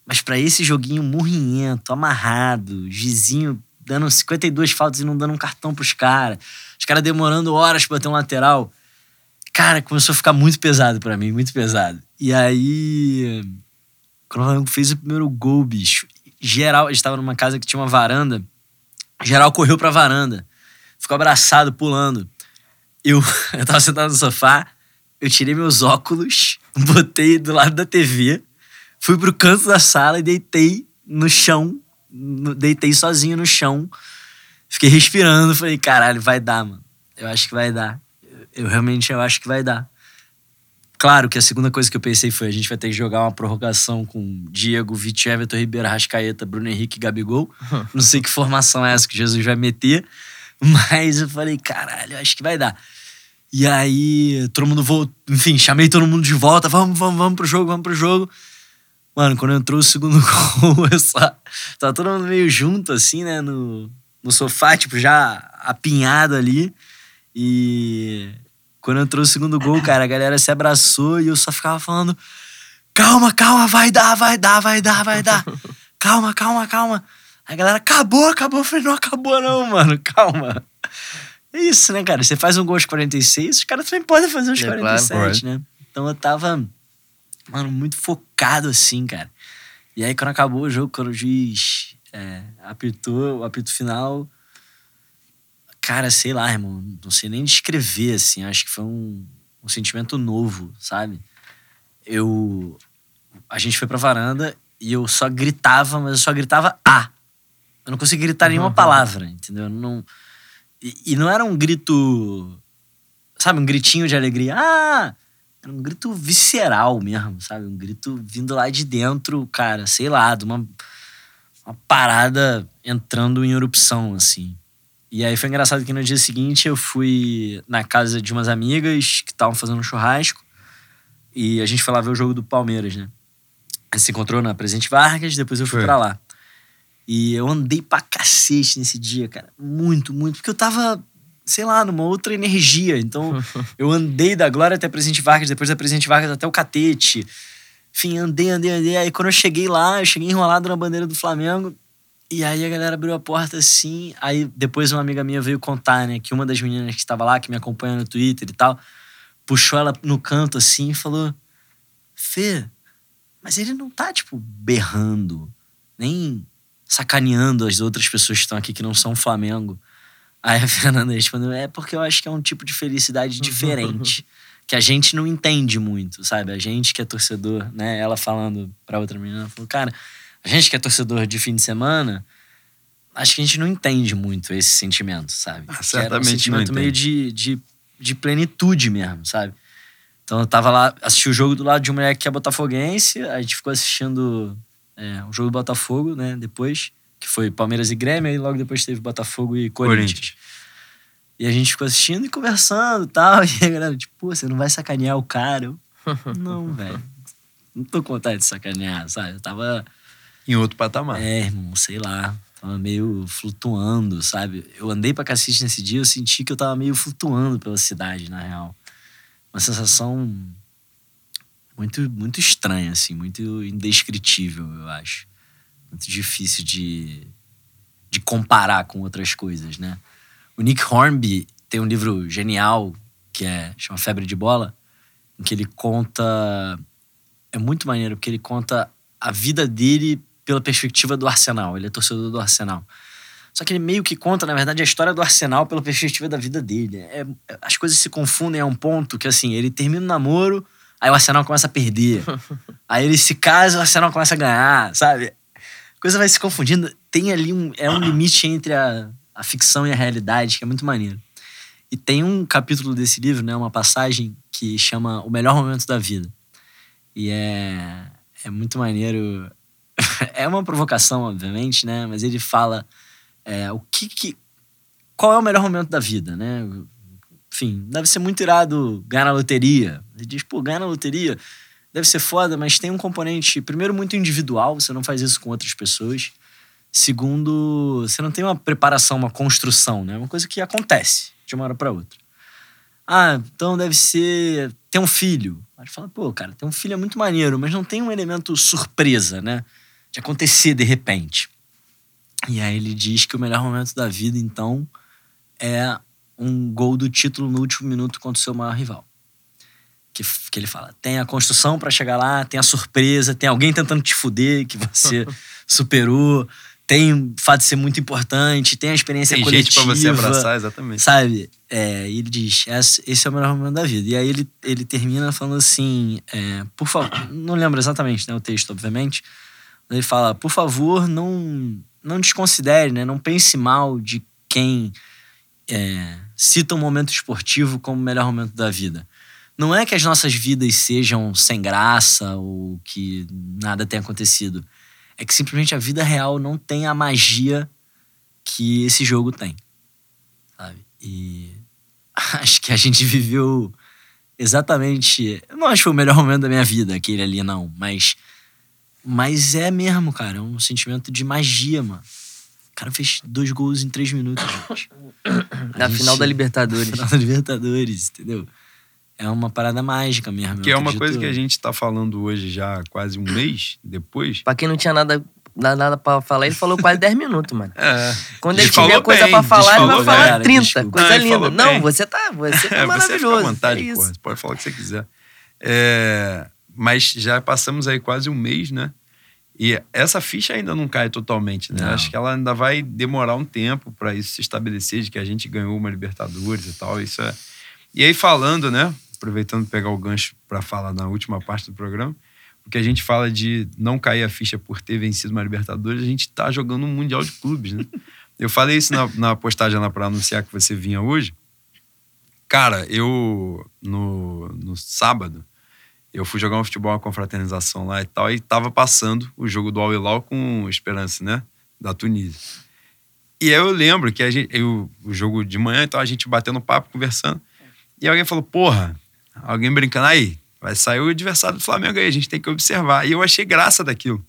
Mas pra esse joguinho murrinhento, amarrado, Gizinho dando 52 faltas e não dando um cartão pros caras, caras demorando horas pra ter um lateral. Cara, começou a ficar muito pesado pra mim, muito pesado. E aí, quando o Flamengo fez o primeiro gol, bicho, geral, a gente tava numa casa que tinha uma varanda, geral correu pra varanda, ficou abraçado, pulando. Eu, eu tava sentado no sofá, eu tirei meus óculos, botei do lado da TV, fui pro canto da sala e deitei no chão, deitei sozinho no chão, fiquei respirando, falei, caralho, vai dar, mano. Eu acho que vai dar. Eu, eu realmente eu acho que vai dar. Claro que a segunda coisa que eu pensei foi a gente vai ter que jogar uma prorrogação com Diego, Vitinho, Everton Ribeiro, Rascaeta, Bruno Henrique e Gabigol. Não sei que formação é essa que Jesus vai meter, mas eu falei, caralho, eu acho que vai dar. E aí, todo mundo voltou, enfim, chamei todo mundo de volta, vamos, vamos, vamos pro jogo, vamos pro jogo. Mano, quando entrou o segundo gol, eu só. Tava todo mundo meio junto, assim, né? No, no sofá, tipo, já apinhado ali. E quando entrou o segundo gol, cara, a galera se abraçou e eu só ficava falando: calma, calma, vai dar, vai dar, vai dar, vai dar. Calma, calma, calma. Aí a galera, acabou, acabou. Eu falei, não acabou, não, mano, calma. É isso, né, cara? Você faz um gol aos 46, os caras também podem fazer uns É claro, 47, né? Então eu tava, mano, muito focado assim, cara. E aí, quando acabou o jogo, quando o juiz é, apitou o apito final, cara, sei lá, irmão, não sei nem descrever, assim. Acho que foi um, um sentimento novo, sabe? Eu. A gente foi pra varanda e eu só gritava, mas eu só gritava A. Eu não conseguia gritar nenhuma palavra, entendeu? Eu Não, e, e não era um grito. Sabe, um gritinho de alegria. Ah! Era um grito visceral mesmo, sabe? Um grito vindo lá de dentro, cara, sei lá, de uma, uma parada entrando em erupção, assim. E aí foi engraçado que no dia seguinte eu fui na casa de umas amigas que estavam fazendo um churrasco e a gente foi lá ver o jogo do Palmeiras, né? A gente se encontrou na Presidente Vargas, depois eu fui pra lá. E eu andei pra cacete nesse dia, cara. Muito, muito. Porque eu tava sei lá, numa outra energia. Então, eu andei da Glória até Presidente Vargas, depois da Presidente Vargas até o Catete. Enfim, andei, andei, andei. Aí quando eu cheguei lá, eu cheguei enrolado na bandeira do Flamengo. E aí a galera abriu a porta assim. Aí depois uma amiga minha veio contar, né, que uma das meninas que estava lá, que me acompanha no Twitter e tal, puxou ela no canto assim e falou: Fê, mas ele não tá, tipo, berrando, nem sacaneando as outras pessoas que estão aqui que não são Flamengo. Aí a Fernanda respondeu: é porque eu acho que é um tipo de felicidade diferente. Que a gente não entende muito, sabe? A gente que é torcedor, né? Ela falando pra outra menina, ela falou, cara, a gente que é torcedor de fim de semana, acho que a gente não entende muito esse sentimento, sabe? Ah, um certamente não sentimento meio de, de, de plenitude mesmo, sabe? Então eu tava lá, assisti o jogo do lado de uma mulher que é botafoguense, a gente ficou assistindo é, o jogo do Botafogo, né? Depois, que foi Palmeiras e Grêmio, e logo depois teve Botafogo e Corinthians. Corinthians. E a gente ficou assistindo e conversando e tal. E a galera, tipo, pô, você não vai sacanear o cara? Eu, não, velho. Não tô com vontade de sacanear, sabe? Eu tava, Em outro patamar. é, irmão, sei lá. Tava meio flutuando, sabe? Eu andei pra cacete nesse dia, eu senti que eu tava meio flutuando pela cidade, na real. Uma sensação muito, muito estranha, assim, muito indescritível, eu acho. Muito difícil de, de comparar com outras coisas, né? O Nick Hornby tem um livro genial que é chama Febre de Bola, em que ele conta é muito maneiro porque ele conta a vida dele pela perspectiva do Arsenal. Ele é torcedor do Arsenal. Só que ele meio que conta, na verdade, a história do Arsenal pela perspectiva da vida dele. É- as coisas se confundem a um ponto que, assim, ele termina o namoro, aí o Arsenal começa a perder. aí ele se casa, o Arsenal começa a ganhar, sabe? A coisa vai se confundindo. Tem ali um, é um limite entre a, a ficção e a realidade que é muito maneiro. E tem um capítulo desse livro, né, uma passagem que chama O Melhor Momento da Vida. E é, é muito maneiro. é uma provocação, obviamente, né? Mas ele fala é, o que, que qual é o melhor momento da vida, né? Enfim, deve ser muito irado ganhar na loteria. Ele diz, pô, ganhar na loteria deve ser foda, mas tem um componente, primeiro, muito individual, você não faz isso com outras pessoas. Segundo, você não tem uma preparação, uma construção, né? É uma coisa que acontece de uma hora para outra. Ah, então deve ser ter um filho. Aí fala, pô, cara, ter um filho é muito maneiro, mas não tem um elemento surpresa, né? De acontecer de repente. E aí ele diz que o melhor momento da vida, então, é um gol do título no último minuto contra o seu maior rival. Que, que ele fala, tem a construção para chegar lá, tem a surpresa, tem alguém tentando te fuder que você superou, tem o fato de ser muito importante, tem a experiência Tem coletiva. gente pra você abraçar, exatamente. Sabe? É, e ele diz: esse esse é o melhor momento da vida. E aí ele, ele termina falando assim: é, por favor, não lembro exatamente né, o texto, obviamente. Ele fala: por favor, não, não desconsidere, né, não pense mal de quem é, cita um momento esportivo como o melhor momento da vida. Não é que as nossas vidas sejam sem graça ou que nada tenha acontecido. É que simplesmente a vida real não tem a magia que esse jogo tem sabe? E acho que a gente viveu exatamente. eu Não acho que foi o melhor momento da minha vida, aquele ali, não. Mas. Mas é mesmo, cara. É um sentimento de magia, mano. O cara fez dois gols em três minutos, gente. Na A final gente- da Libertadores. Final da Libertadores, entendeu? É uma parada mágica mesmo. Que eu é uma coisa que a gente tá falando hoje já quase um mês depois. Pra quem não tinha nada, nada pra falar, ele falou quase 10 minutos, mano. É. Quando ele tiver coisa bem, pra falar, ele vai falar bem. 30. Desculpa. Coisa Não, linda. Não, bem. você tá, você tá É, você fica à maravilhoso. vontade, é isso. porra. Você pode falar o que você quiser. É, mas já passamos aí quase um mês, né? E essa ficha ainda não cai totalmente, né? Não. Acho que ela ainda vai demorar um tempo para isso se estabelecer, de que a gente ganhou uma Libertadores e tal. Isso é. E aí, falando, né? Aproveitando pegar o gancho para falar na última parte do programa, porque a gente fala de não cair a ficha por ter vencido uma Libertadores, a gente tá jogando um Mundial de Clubes, né? Eu falei isso na, na postagem lá para anunciar que você vinha hoje. Cara, eu no, no sábado eu fui jogar um futebol, uma confraternização lá e tal, e tava passando o jogo do Al Hilal com Esperança, né? Da Tunísia. E aí eu lembro que a gente, eu, o jogo de manhã, então a gente batendo papo, conversando, e alguém falou: Porra, alguém brincando aí, vai sair o adversário do Flamengo aí, a gente tem que observar. E eu achei graça daquilo.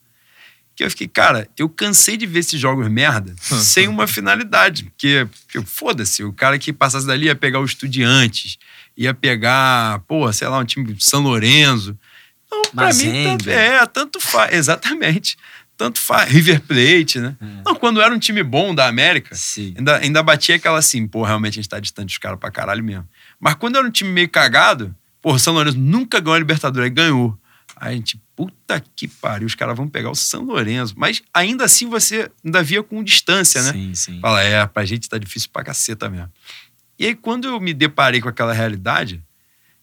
que eu fiquei, cara, eu cansei de ver esses jogos merda sem uma finalidade. Porque, foda-se, o cara que passasse dali ia pegar o Estudiantes, ia pegar, pô, sei lá, um time de São Lourenço. Então, pra mim, tanto, é, tanto faz. Exatamente. Tanto faz. River Plate, né? É. Não, quando era um time bom da América, ainda, ainda batia aquela assim, pô, realmente a gente tá distante dos caras pra caralho mesmo. Mas quando era um time meio cagado, pô, São Lourenço nunca ganhou a Libertadores, ganhou. Aí a gente, puta que pariu, os caras vão pegar o São Lourenço. Mas ainda assim você ainda via com distância, né? Sim, sim. Fala, é, pra gente tá difícil pra caceta mesmo. E aí quando eu me deparei com aquela realidade,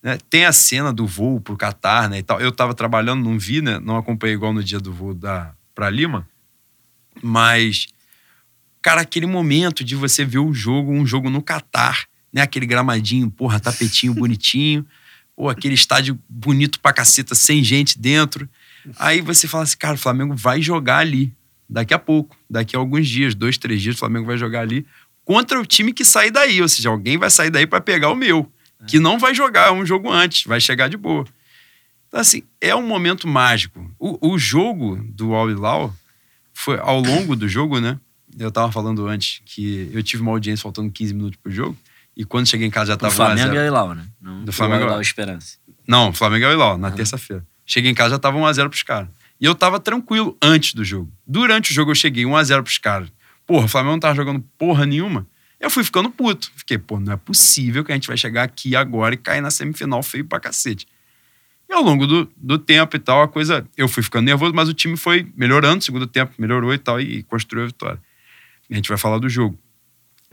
né, tem a cena do voo pro Catar, né, e tal. Eu tava trabalhando, não vi, né, não acompanhei igual no dia do voo da, pra Lima, mas, cara, aquele momento de você ver o jogo, um jogo no Catar, né, aquele gramadinho, porra, tapetinho bonitinho, Pô, aquele estádio bonito pra caceta, sem gente dentro. Aí você fala assim, cara, o Flamengo vai jogar ali. Daqui a pouco, daqui a alguns dias, dois, três dias, o Flamengo vai jogar ali contra o time que sair daí. Ou seja, alguém vai sair daí para pegar o meu, que não vai jogar um jogo antes, vai chegar de boa. Então, assim, é um momento mágico. O, o jogo do Al Hilal foi ao longo do jogo, né? Eu tava falando antes que eu tive uma audiência faltando 15 minutos pro jogo. E quando cheguei em casa já tava Do Flamengo e o Ilau, né? Não, do Flamengo e Esperança. Não, Flamengo e Ilau, na terça-feira. Cheguei em casa já tava 1x0 pros caras. E eu tava tranquilo antes do jogo. Durante o jogo eu cheguei 1x0 pros caras. Porra, o Flamengo não tava jogando porra nenhuma. Eu fui ficando puto. Fiquei, pô, não é possível que a gente vai chegar aqui agora e cair na semifinal feio pra cacete. E ao longo do, do tempo e tal, a coisa. Eu fui ficando nervoso, mas o time foi melhorando. Segundo tempo, melhorou e tal, e construiu a vitória. A gente vai falar do jogo.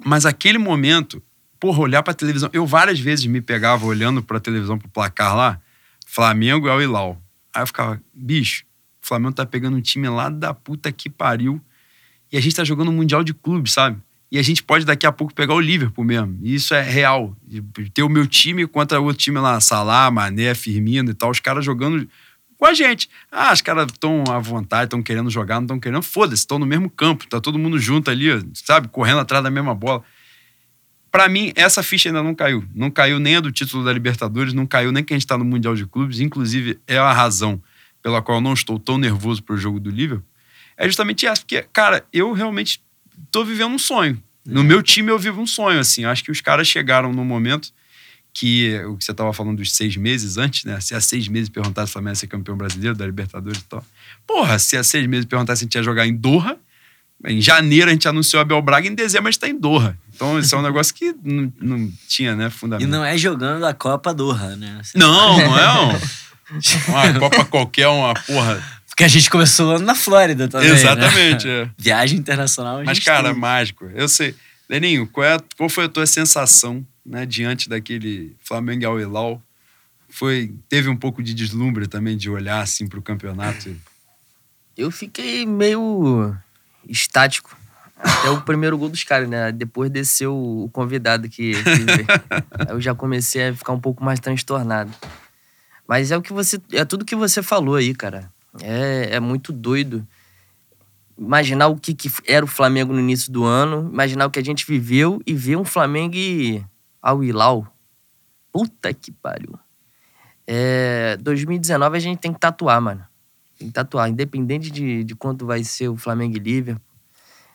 Mas aquele momento, porra, olhar pra televisão. Eu várias vezes me pegava olhando pra televisão, pro placar lá, Flamengo é o Ilau. Aí eu ficava, bicho, o Flamengo tá pegando um time lá da puta que pariu e a gente tá jogando um Mundial de Clubes, sabe? E a gente pode daqui a pouco pegar o Liverpool mesmo. E isso é real. Ter o meu time contra outro time lá, Salah, Mané, Firmino e tal, os caras jogando com a gente. Ah, os caras estão à vontade, estão querendo jogar, não estão querendo. Foda-se, estão no mesmo campo, tá todo mundo junto ali, sabe? Correndo atrás da mesma bola. Para mim, essa ficha ainda não caiu. Não caiu nem a do título da Libertadores, não caiu nem que a gente está no Mundial de Clubes. Inclusive, é a razão pela qual eu não estou tão nervoso pro jogo do Liverpool. É justamente essa, porque, cara, eu realmente tô vivendo um sonho. No meu time eu vivo um sonho, assim. Acho que os caras chegaram no momento que o que você estava falando dos seis meses antes, né? Se há seis meses perguntasse se o Flamengo ia ser campeão brasileiro da Libertadores e tal. Porra, se há seis meses perguntasse se a gente ia jogar em Doha, em janeiro a gente anunciou Abel Braga, em dezembro a gente tá em Doha. Então isso é um negócio que não, não tinha, né, fundamento. E não é jogando a Copa Doha, né? Não, não é um, uma Copa qualquer, uma porra. Porque a gente começou na Flórida também. Né? Exatamente, né? é. Viagem internacional. Mas, cara, tem. mágico. Eu sei. Leninho, qual, é, qual foi a tua sensação né, diante daquele Flamengo ao Hilal? Foi, teve um pouco de deslumbre também de olhar assim para o campeonato? Eu fiquei meio estático. Até o primeiro gol dos caras, né? Depois desceu o convidado que, que eu já comecei a ficar um pouco mais transtornado. Mas é o que você. É tudo que você falou aí, cara. É, é muito doido. Imaginar o que, que era o Flamengo no início do ano, imaginar o que a gente viveu e ver um Flamengo ao Ilau. Puta que pariu. É, 2019 a gente tem que tatuar, mano. Tem que tatuar, independente de, de quanto vai ser o Flamengo e Liverpool.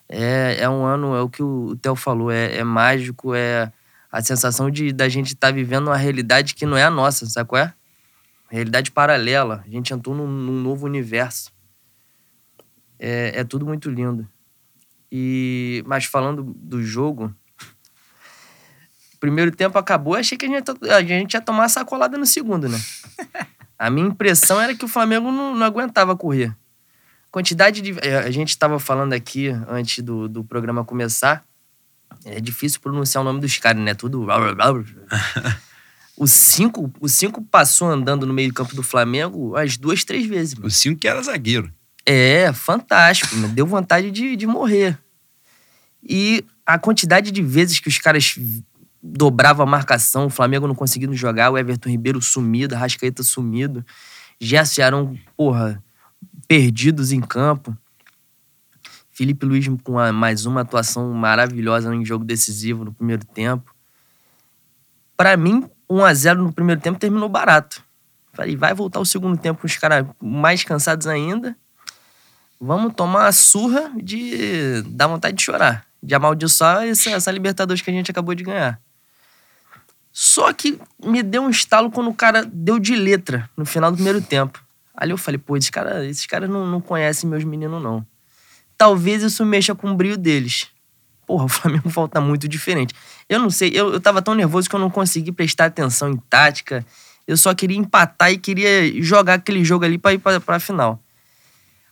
É, é um ano, é o que o Theo falou, é, é mágico, é a sensação de da gente estar tá vivendo uma realidade que não é a nossa, sabe qual é? Realidade paralela. A gente entrou num, num novo universo. É, é tudo muito lindo. E, mas falando do jogo, primeiro tempo acabou, achei que a gente, a gente ia tomar sacolada no segundo, né? A minha impressão era que o Flamengo não, não aguentava correr. Quantidade de. É, a gente estava falando aqui antes do, do programa começar. É difícil pronunciar o nome dos caras, né? Tudo. O cinco, o cinco passou andando no meio campo do Flamengo as duas, três vezes. Mano. O cinco que era zagueiro. É, fantástico. Mano. Deu vontade de, de morrer. E a quantidade de vezes que os caras dobrava a marcação, o Flamengo não conseguindo jogar, o Everton Ribeiro sumido, a Rascaeta sumido, Gerson Arão, porra, perdidos em campo. Felipe Luiz com mais uma atuação maravilhosa em jogo decisivo no primeiro tempo. Para mim, 1 a 0 no primeiro tempo terminou barato. Falei, vai voltar o segundo tempo com os caras mais cansados ainda. Vamos tomar a surra de dar vontade de chorar. De amaldiçoar essa, essa Libertadores que a gente acabou de ganhar. Só que me deu um estalo quando o cara deu de letra no final do primeiro tempo. Ali eu falei, pô, esses caras esses cara não, não conhecem meus meninos, não. Talvez isso mexa com o brilho deles. Porra, o Flamengo volta muito diferente. Eu não sei, eu, eu tava tão nervoso que eu não consegui prestar atenção em tática. Eu só queria empatar e queria jogar aquele jogo ali pra ir pra, pra final.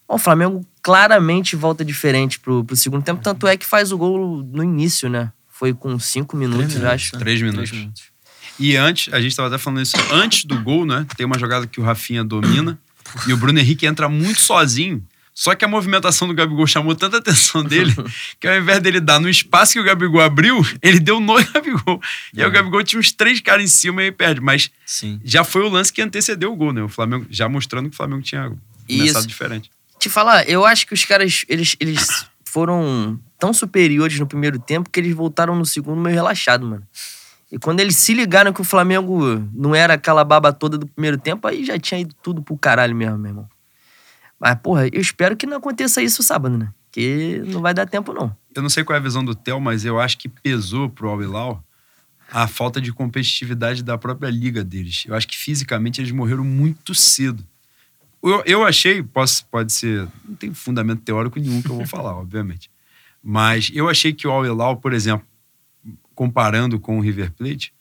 O Flamengo claramente volta diferente pro, pro segundo tempo, tanto é que faz o gol no início, né? Foi com cinco minutos, Três eu acho. né? Três minutos. Três minutos. E antes, a gente tava até falando isso, antes do gol, né? Tem uma jogada que o Rafinha domina e o Bruno Henrique entra muito sozinho. Só que a movimentação do Gabigol chamou tanta atenção dele que ao invés dele dar no espaço que o Gabigol abriu, ele deu no Gabigol. E aí o Gabigol tinha uns três caras em cima e aí perde. Mas Sim. já foi o lance que antecedeu o gol, né? O Flamengo, já mostrando que o Flamengo tinha começado Isso. diferente. Te falar, eu acho que os caras, eles, eles foram tão superiores no primeiro tempo que eles voltaram no segundo meio relaxado, mano. E quando eles se ligaram que o Flamengo não era aquela baba toda do primeiro tempo, aí já tinha ido tudo pro caralho mesmo, meu irmão. Mas, porra, eu espero que não aconteça isso sábado, né? Que não vai dar tempo, não. Eu não sei qual é a visão do Theo, mas eu acho que pesou pro Al Hilal a falta de competitividade da própria liga deles. Eu acho que fisicamente eles morreram muito cedo. Eu, eu achei, posso, pode ser, não tem fundamento teórico nenhum que eu vou falar, obviamente. Mas eu achei que o Al Hilal, por exemplo, comparando com o River Plate,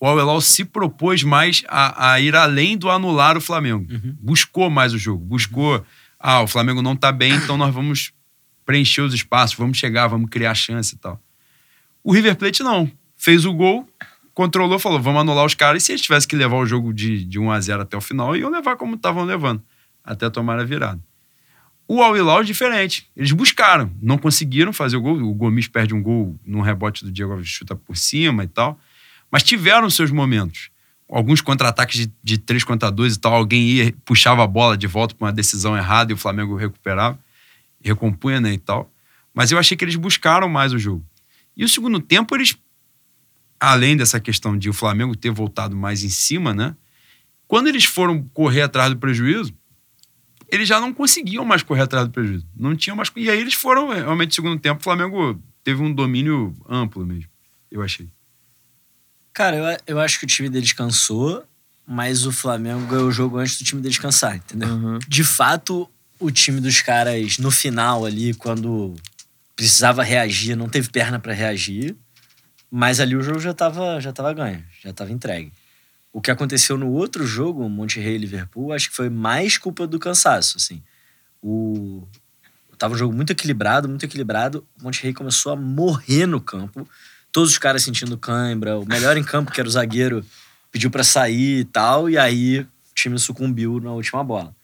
o Al se propôs mais a, a ir além do anular o Flamengo. Buscou mais o jogo, buscou, ah, o Flamengo não tá bem, então nós vamos preencher os espaços, vamos chegar, vamos criar chance e tal. O River Plate não. Fez o gol, controlou, falou, vamos anular os caras. E se eles tivessem que levar o jogo de, de 1 a 0 até o final, iam levar como estavam levando, até tomar a virada. O Al Hilal é diferente. Eles buscaram, não conseguiram fazer o gol. O Gomes perde um gol num rebote do Diego chuta por cima e tal. Mas tiveram seus momentos. Alguns contra-ataques de, de 3 contra 2 e tal. Alguém ia, puxava a bola de volta para uma decisão errada e o Flamengo recuperava, recompunha né, e tal. Mas eu achei que eles buscaram mais o jogo. E o segundo tempo, eles, além dessa questão de o Flamengo ter voltado mais em cima, né? Quando eles foram correr atrás do prejuízo, eles já não conseguiam mais correr atrás do prejuízo. Não tinham mais. E aí eles foram, realmente, no segundo tempo, o Flamengo teve um domínio amplo mesmo, eu achei. Cara, eu, eu acho que o time deles cansou, mas o Flamengo ganhou o jogo antes do time deles cansar, entendeu? Uhum. De fato, o time dos caras, no final ali, quando precisava reagir, não teve perna pra reagir. Mas ali o jogo já tava, já tava ganho, já tava entregue. O que aconteceu no outro jogo, Monterrey e Liverpool, acho que foi mais culpa do cansaço, assim. O... Tava um jogo muito equilibrado, muito equilibrado. O começou a morrer no campo. Todos os caras sentindo cãibra. O melhor em campo, que era o zagueiro, pediu pra sair e tal. E aí o time sucumbiu na última bola.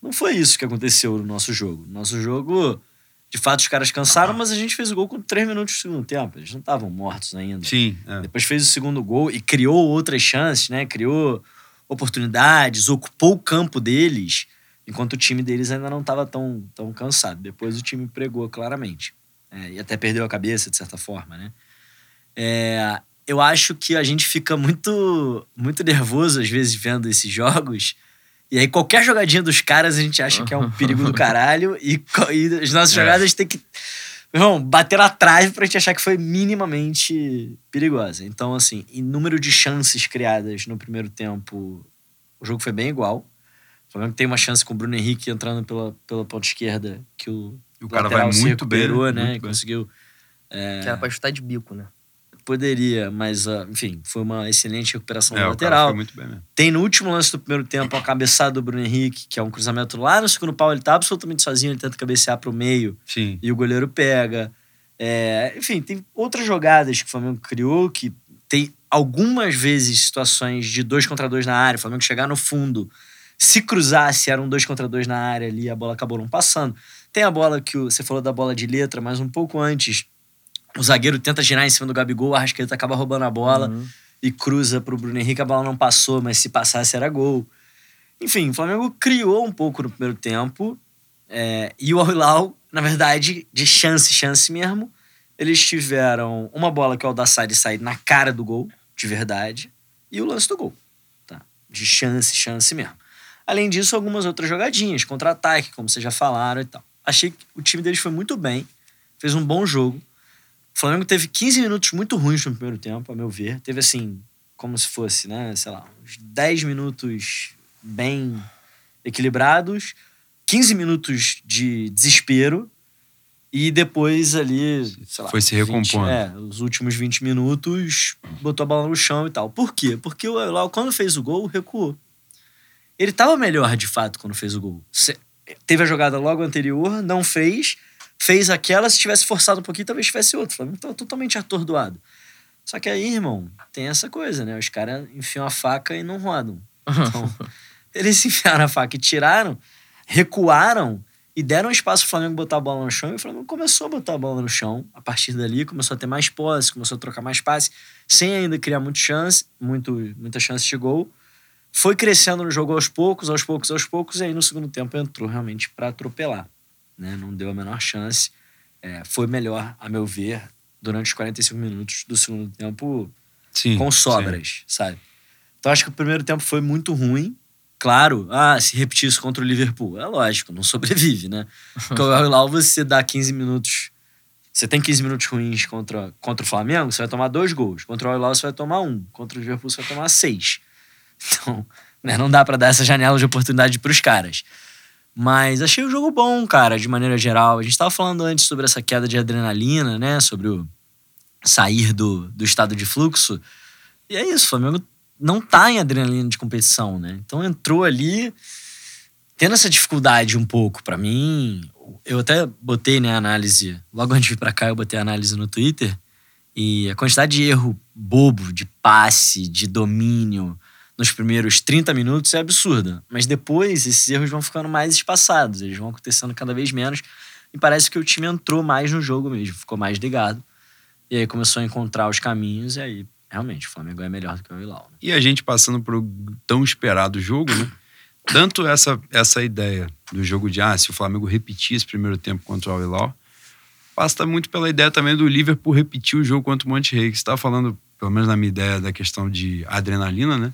Não foi isso que aconteceu no nosso jogo. No nosso jogo, de fato, os caras cansaram, mas a gente fez o gol com três minutos do segundo tempo. Eles não estavam mortos ainda. Sim. é. Depois fez o segundo gol e criou outras chances, né? Criou oportunidades, ocupou o campo deles, enquanto o time deles ainda não estava tão, tão cansado. Depois o time pregou claramente. É, e até perdeu a cabeça, de certa forma, né? É, eu acho que a gente fica muito, muito nervoso, às vezes, vendo esses jogos. E aí, qualquer jogadinha dos caras a gente acha que é um perigo do caralho. E, e as nossas É. jogadas tem que Irmão, bater na trave pra gente achar que foi minimamente perigosa. Então, assim, em número de chances criadas no primeiro tempo, o jogo foi bem igual. O Flamengo tem uma chance com o Bruno Henrique entrando pela, pela ponta esquerda, que o, O cara vai se muito bem, recuperou, né? né? Muito bem. Conseguiu. Que era pra chutar de bico, né? Poderia, mas, ah, enfim, foi uma excelente recuperação É, lateral. muito bem. Tem no último lance do primeiro tempo a cabeçada do Bruno Henrique, que é um cruzamento lá no segundo pau. Ele tá absolutamente sozinho, ele tenta cabecear pro meio Sim. e o goleiro pega. É, enfim, tem outras jogadas que o Flamengo criou que tem algumas vezes situações de dois contra dois na área, o Flamengo chegar no fundo, se cruzasse, eram dois contra dois na área ali, a bola acabou não passando. Tem a bola que o- você falou da bola de letra, mas um pouco antes, o zagueiro tenta girar em cima do Gabigol, o Arrascaeta acaba roubando a bola Uhum. e cruza pro Bruno Henrique, a bola não passou, mas se passasse era gol. Enfim, o Flamengo criou um pouco no primeiro tempo. é, e o Al Hilal, na verdade, de chance, chance mesmo, eles tiveram uma bola que o Aldassari sai na cara do gol, de verdade, e o lance do gol. Tá? De chance, chance mesmo. Além disso, algumas outras jogadinhas, contra-ataque, como vocês já falaram e tal. Achei que o time deles foi muito bem, fez um bom jogo. O Flamengo teve 15 minutos muito ruins no primeiro tempo, a meu ver. Teve assim, como se fosse, né, sei lá, uns 10 minutos bem equilibrados, 15 minutos de desespero e depois ali, sei lá, Foi se recompondo. 20, é, os últimos 20 minutos botou a bola no chão e tal. Por quê? Porque o Eulau, quando fez o gol, recuou. Ele tava melhor, de fato, quando fez o gol. Teve a jogada logo anterior, não fez, fez aquela, se tivesse forçado um pouquinho, talvez tivesse outro. O Flamengo tava totalmente atordoado. Só que aí, irmão, tem essa coisa, né? Os caras enfiam a faca e não rodam. Então, eles enfiaram a faca e tiraram, recuaram e deram espaço pro Flamengo botar a bola no chão. E o Flamengo começou a botar a bola no chão. A partir dali, começou a ter mais posse, começou a trocar mais passe, sem ainda criar muito chance, muito, muita chance de gol. Foi crescendo no jogo aos poucos, aos poucos, aos poucos, e aí no segundo tempo entrou realmente para atropelar. Né? Não deu a menor chance. É, foi melhor, a meu ver, durante os 45 minutos do segundo tempo, Sim. com sobras, sabe? Então acho que o primeiro tempo foi muito ruim. Claro, ah, se repetir isso contra o Liverpool, é lógico, não sobrevive, né? Porque o Al você dá 15 minutos. Você tem 15 minutos ruins contra, contra o Flamengo, você vai tomar dois gols. Contra o Al você vai tomar um. Contra o Liverpool você vai tomar seis. Então, né, não dá pra dar essa janela de oportunidade pros caras. Mas achei o jogo bom, cara, de maneira geral. A gente tava falando antes sobre essa queda de adrenalina, né? Sobre o sair do, do estado de fluxo. E é isso, o Flamengo não tá em adrenalina de competição, né? Então entrou ali tendo essa dificuldade um pouco pra mim. Eu até botei né, a análise, logo antes de vir pra cá, eu botei a análise no Twitter. E a quantidade de erro bobo, de passe, de domínio nos primeiros 30 minutos é absurda. Mas depois esses erros vão ficando mais espaçados, eles vão acontecendo cada vez menos. E parece que o time entrou mais no jogo mesmo, ficou mais ligado. E aí começou a encontrar os caminhos, e aí, realmente, o Flamengo é melhor do que o Hilal. Né? E a gente passando por tão esperado jogo, né? Tanto essa, essa ideia do jogo de, ah, se o Flamengo repetir esse primeiro tempo contra o Hilal, passa muito pela ideia também do Liverpool repetir o jogo contra o Monterrey, que estava falando, pelo menos na minha ideia, da questão de adrenalina, né?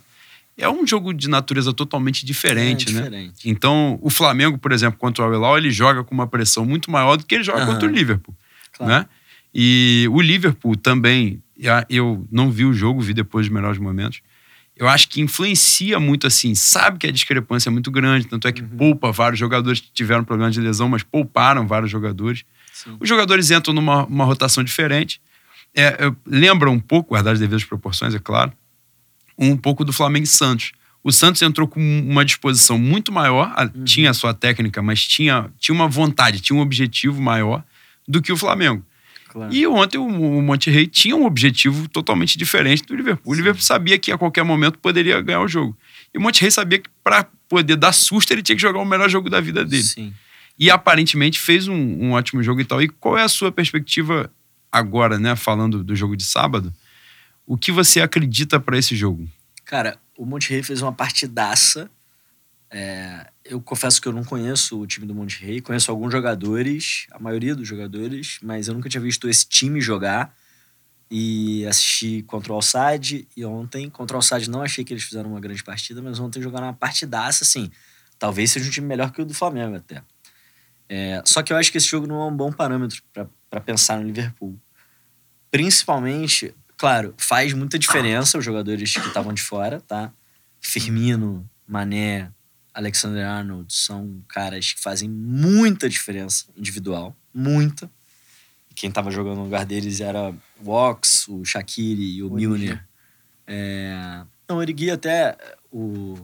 É um jogo de natureza totalmente diferente, é, né? diferente. Então, o Flamengo, por exemplo, contra o Al Hilal, ele joga com uma pressão muito maior do que ele joga Aham. contra o Liverpool, Claro. né? E o Liverpool também, eu não vi o jogo, vi depois dos melhores momentos. Eu acho que influencia muito assim, sabe que a discrepância é muito grande, tanto é que poupa vários jogadores que tiveram problemas de lesão, mas pouparam vários jogadores. Sim. Os jogadores entram numa uma rotação diferente. É, lembra um pouco, guardar as devidas proporções, é claro, um pouco do Flamengo e Santos. O Santos entrou com uma disposição muito maior, a- tinha a sua técnica, mas tinha, tinha uma vontade, tinha um objetivo maior do que o Flamengo. Claro. E ontem o, o Monterrey tinha um objetivo totalmente diferente do Liverpool. O Liverpool sabia que a qualquer momento poderia ganhar o jogo. E o Monterrey sabia que para poder dar susto ele tinha que jogar o melhor jogo da vida dele. Sim. E aparentemente fez um, um ótimo jogo e tal. E qual é a sua perspectiva agora, né? Falando do jogo de sábado, o que você acredita para esse jogo? Cara, o Monterrey fez uma partidaça. É, eu confesso que eu não conheço o time do Monterrey, conheço alguns jogadores, a maioria dos jogadores, mas eu nunca tinha visto esse time jogar. E assisti contra o Alçade e ontem, contra o Alçade não achei que eles fizeram uma grande partida, mas ontem jogaram uma partidaça, assim. Talvez seja um time melhor que o do Flamengo até. É, só que eu acho que esse jogo não é um bom parâmetro para pensar no Liverpool. Principalmente, claro, faz muita diferença os jogadores que estavam de fora, tá? Firmino, Mané, Alexander Arnold são caras que fazem muita diferença individual, muita. Quem tava jogando no lugar deles era o Ox, o Shaqiri e o Origi. Milner. É... Não, o Origi até o...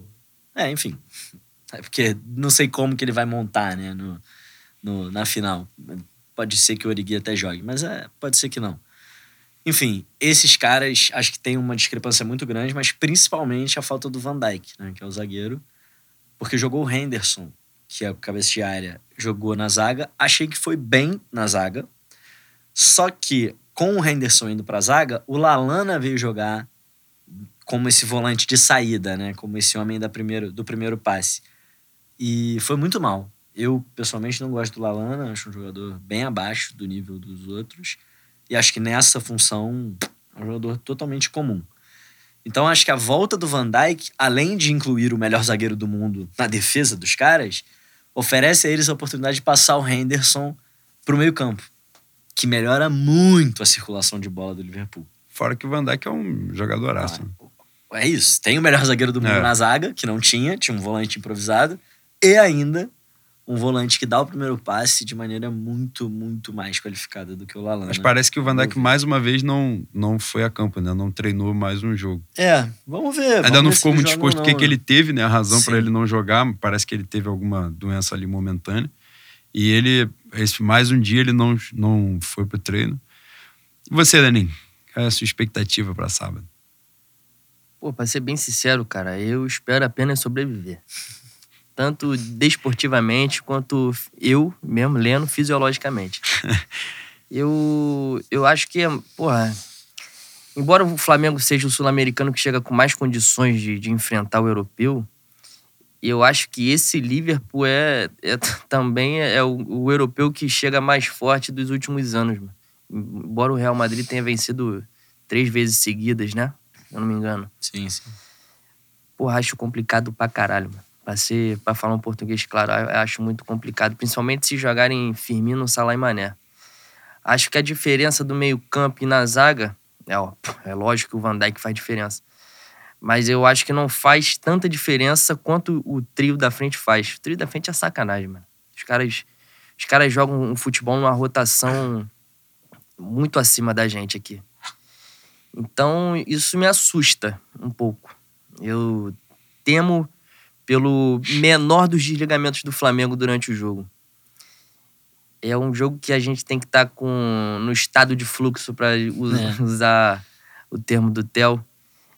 É, enfim. É porque não sei como que ele vai montar, né, no, no- na final. Pode ser que o Origi até jogue, mas é, pode ser que não. Enfim, esses caras acho que tem uma discrepância muito grande, mas principalmente a falta do Van Dijk, né, que é o zagueiro, porque jogou o Henderson, que é o cabeça de área, jogou na zaga. Achei que foi bem na zaga. Só que com o Henderson indo pra zaga, o Lalana veio jogar como esse volante de saída, né, como esse homem da primeiro, do primeiro passe. E foi muito mal. Eu, pessoalmente, não gosto do Lalana, acho um jogador bem abaixo do nível dos outros. E acho que nessa função é um jogador totalmente comum. Então acho que a volta do Van Dijk, além de incluir o melhor zagueiro do mundo na defesa dos caras, oferece a eles a oportunidade de passar o Henderson pro meio campo, que melhora muito a circulação de bola do Liverpool. Fora que o Van Dijk é um jogadoraço. né? É isso. Tem o melhor zagueiro do mundo É. na zaga, que não tinha, tinha um volante improvisado, e ainda um volante que dá o primeiro passe de maneira muito, muito mais qualificada do que o Lalana. Mas parece que o Van Dijk mais uma vez não, não foi a campo, né? Não treinou mais um jogo. É, vamos ver. Ainda vamos não ver ficou muito ou O que, não, que né? ele teve, né? A razão para ele não jogar. Parece que ele teve alguma doença ali momentânea. E ele, esse, mais um dia, ele não, não foi pro treino. E você, Lenin? Qual é a sua expectativa para sábado? Pô, pra ser bem sincero, cara, eu espero apenas sobreviver. Tanto desportivamente quanto eu mesmo lendo fisiologicamente. eu, eu acho que, porra, embora o Flamengo seja o sul-americano que chega com mais condições de, de enfrentar o europeu, eu acho que esse Liverpool é, é também é o, o europeu que chega mais forte dos últimos anos. Mano. Embora o Real Madrid tenha vencido três vezes seguidas, né? Se eu não me engano. Sim, sim. Porra, acho complicado pra caralho, mano. Pra falar um português claro, eu acho muito complicado. Principalmente se jogarem Firmino, Salah e Mané. Acho que a diferença do meio campo e na zaga... É, ó, é lógico que o Van Dijk faz diferença. Mas eu acho que não faz tanta diferença quanto o trio da frente faz. O trio da frente é sacanagem, mano. Os caras, os caras jogam um futebol numa rotação muito acima da gente aqui. Então, isso me assusta um pouco. Eu temo pelo menor dos desligamentos do Flamengo durante o jogo. É um jogo que a gente tem que estar com no estado de fluxo para É. usar o termo do Theo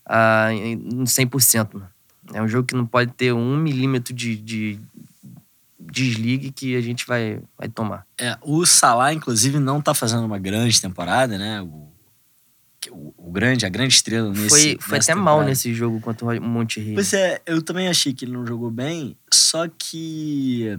ah, em em 100%. Mano. É um jogo que não pode ter um milímetro de, de desligue que a gente vai, vai tomar. É, o Salah, inclusive, não tá fazendo uma grande temporada, né? O, o, o grande, a grande estrela nesse foi foi nessa até mal temporada. nesse jogo contra o Monte Rio. Pois é, eu também achei que ele não jogou bem, só que.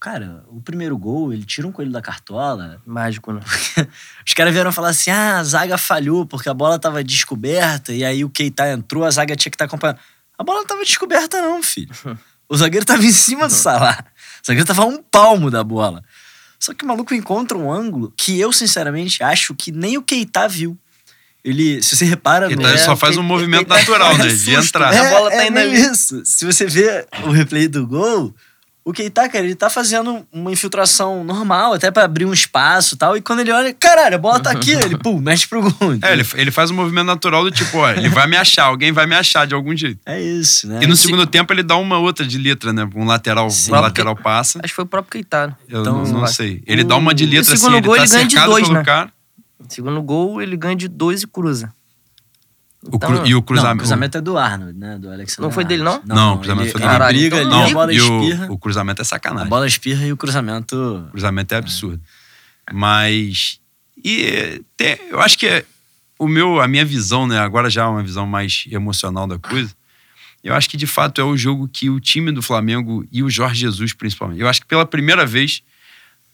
Cara, o primeiro gol, ele tira um coelho da cartola. Mágico, né? Os caras vieram falar assim: ah, a zaga falhou porque a bola tava descoberta e aí o Keita entrou, a zaga tinha que estar acompanhando. A bola não tava descoberta, não, filho. O zagueiro tava em cima do Salah. O zagueiro tava a um palmo da bola. Só que o maluco encontra um ângulo que eu, sinceramente, acho que nem o Keita viu. Ele, se você repara Ele no. tá- ele É, só faz um movimento que- natural, né? é De entrar. né? A bola tá é indo meio ali. isso. Se você vê o replay do gol, o Keita, cara, ele tá fazendo uma infiltração normal, até pra abrir um espaço e tal. E quando ele olha, caralho, a bola tá aqui, ele, pum, mexe pro gol. É, ele, ele faz um movimento natural do tipo, ó, ele vai me achar, alguém vai me achar de algum jeito. É isso, né? E no segundo tempo ele dá uma outra de letra, né? Um lateral, Sim. um lateral passa. Acho que foi o próprio Keita. né? Eu Então, não, não sei. Ele dá uma de o letra assim, segundo ele gol tá ele ganha de cercado dois, pelo né? cara. Segundo gol, ele ganha de dois e cruza. O cru- e o Não, cruzamento. o cruzamento é do Arnold, né? Do Alexander Não foi dele, não? Não, o cruzamento ele, foi dele. Caralho, briga então ali, não, a bola e espirra. o, o cruzamento é A sacanagem. bola espirra e o cruzamento... O cruzamento é absurdo. Mas. E tem- eu acho que é o meu, a minha visão, né? Agora já é uma visão mais emocional da coisa. Eu acho que de fato é o jogo que o time do Flamengo e o Jorge Jesus, principalmente. Eu acho que pela primeira vez.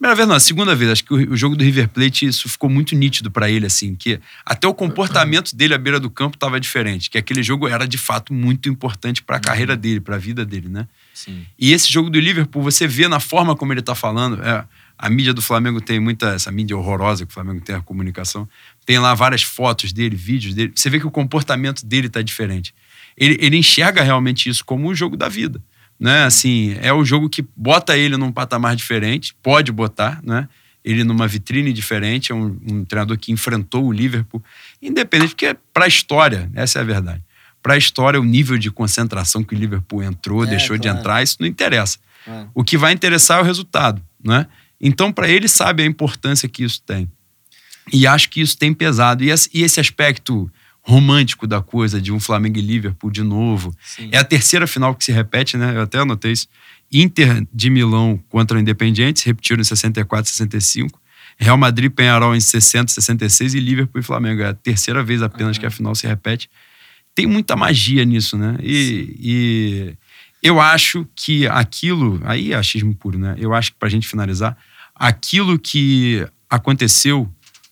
Primeira vez, não, a segunda vez. Acho que o, o jogo do River Plate, isso ficou muito nítido pra ele, assim, que até o comportamento dele à beira do campo estava diferente. Que aquele jogo era de fato muito importante pra carreira dele, pra vida dele, né? Sim. E esse jogo do Liverpool, você vê na forma como ele tá falando. é, a mídia do Flamengo tem muita. Essa mídia horrorosa que o Flamengo tem a comunicação. Tem lá várias fotos dele, vídeos dele. Você vê que o comportamento dele tá diferente. Ele, ele enxerga realmente isso como o jogo da vida. Né? Assim, é o jogo que bota ele num patamar diferente, pode botar, né? Ele numa vitrine diferente, é um, um treinador que enfrentou o Liverpool, independente, porque para a história, essa é a verdade. Para a história, o nível de concentração que o Liverpool entrou, É, deixou de claro. entrar, isso não interessa. É. O que vai interessar é o resultado, né? Então, para ele, sabe a importância que isso tem. E acho que isso tem pesado. E esse aspecto romântico da coisa, de um Flamengo e Liverpool de novo. Sim. É a terceira final que se repete, né? Eu até anotei isso. Inter de Milão contra o Independiente, se repetiram em 64 e 65. Real Madrid Penharol em 60 e 66 e Liverpool e Flamengo. É a terceira vez apenas que a final se repete. Tem muita magia nisso, né? E, e eu acho que aquilo. Aí é achismo puro, né? Eu acho que pra gente finalizar, aquilo que aconteceu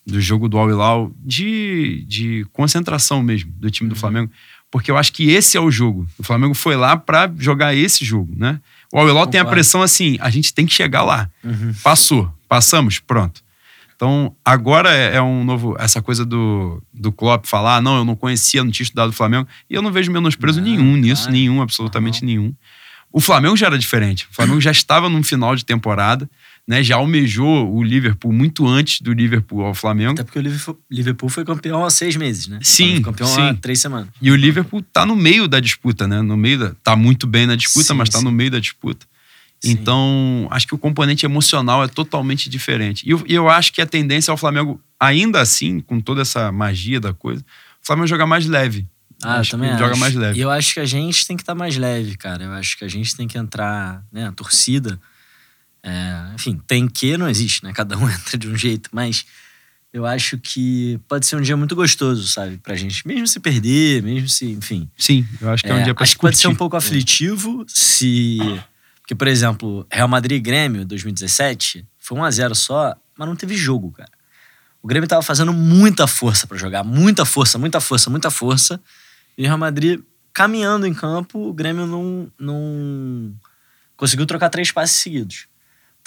do jogo do Al Hilal de, de concentração mesmo do time do Flamengo, porque eu acho que esse é o jogo. O Flamengo foi lá pra jogar esse jogo, né? O Al-Hilal tem a pressão assim, a gente tem que chegar lá. Uhum. Passou, passamos, pronto. Então, agora é, é um novo. Essa coisa do, do Klopp falar, "Ah, não, eu não conhecia, não tinha estudado o Flamengo. E eu não vejo menosprezo Não, nenhum nisso, claro. nenhum, absolutamente nenhum. O Flamengo já era diferente. O Flamengo já estava num final de temporada, né? Já almejou o Liverpool muito antes do Liverpool ao Flamengo. Até porque o Liverpool, foi campeão há seis meses, né? Sim, Foi campeão sim. há três semanas. E o Liverpool tá no meio da disputa, né? No meio da, tá muito bem na disputa, Sim, mas tá sim. no meio da disputa. Então, acho que o componente emocional é totalmente diferente. E eu, e eu acho que a tendência é o Flamengo, ainda assim, com toda essa magia da coisa, o Flamengo jogar mais leve. Ah, eu acho também ele acho. joga mais E leve. eu acho que a gente tem que estar mais leve, cara. Eu acho que a gente tem que entrar, né? A torcida. É, enfim, tem que, não existe, né? Cada um entra de um jeito, mas eu acho que pode ser um dia muito gostoso, sabe? Pra gente. Mesmo se perder, mesmo se, enfim. Sim, eu acho que é, um É, dia pra acho que pode ser um pouco aflitivo se. Porque, por exemplo, Real Madrid e Grêmio 2017 foi 1x0 só, mas não teve jogo, cara. O Grêmio tava fazendo muita força pra jogar, muita força, muita força, muita força. E o Real Madrid caminhando em campo, o Grêmio não, não conseguiu trocar três passes seguidos.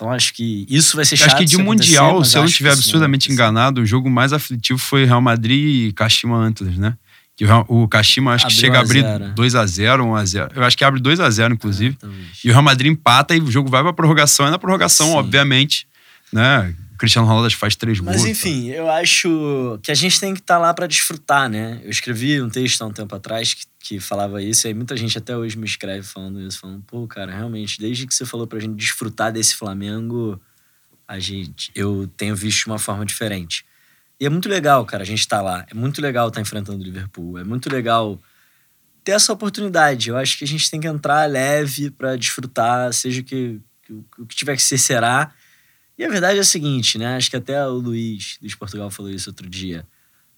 Então acho que isso vai ser chato. acho que de Mundial, se eu não que estiver absurdamente acontecer. enganado, o jogo mais aflitivo foi Real Madrid e Kashima Antlers, né? Que o, Kashima acho que Abriu chega a abrir 1 a 0, 2x0, 1x0. Eu acho que abre 2x0, inclusive. É. E o Real Madrid empata e o jogo vai pra prorrogação. E na prorrogação, Sim. obviamente, né? Cristiano Ronaldo faz três gols. Mas enfim, eu acho que a gente tem que estar lá pra desfrutar, né? Eu escrevi um texto há um tempo atrás que, que falava isso, e aí muita gente até hoje me escreve falando isso, falando, pô, cara, realmente, desde que você falou pra gente desfrutar desse Flamengo, a gente, eu tenho visto de uma forma diferente. E é muito legal, cara, a gente tá lá. É muito legal estar enfrentando o Liverpool. É muito legal ter essa oportunidade. Eu acho que a gente tem que entrar leve pra desfrutar, seja o que- o que tiver que ser, será. E a verdade é a seguinte, né? Acho que até o Luiz, Luiz Portugal, falou isso outro dia.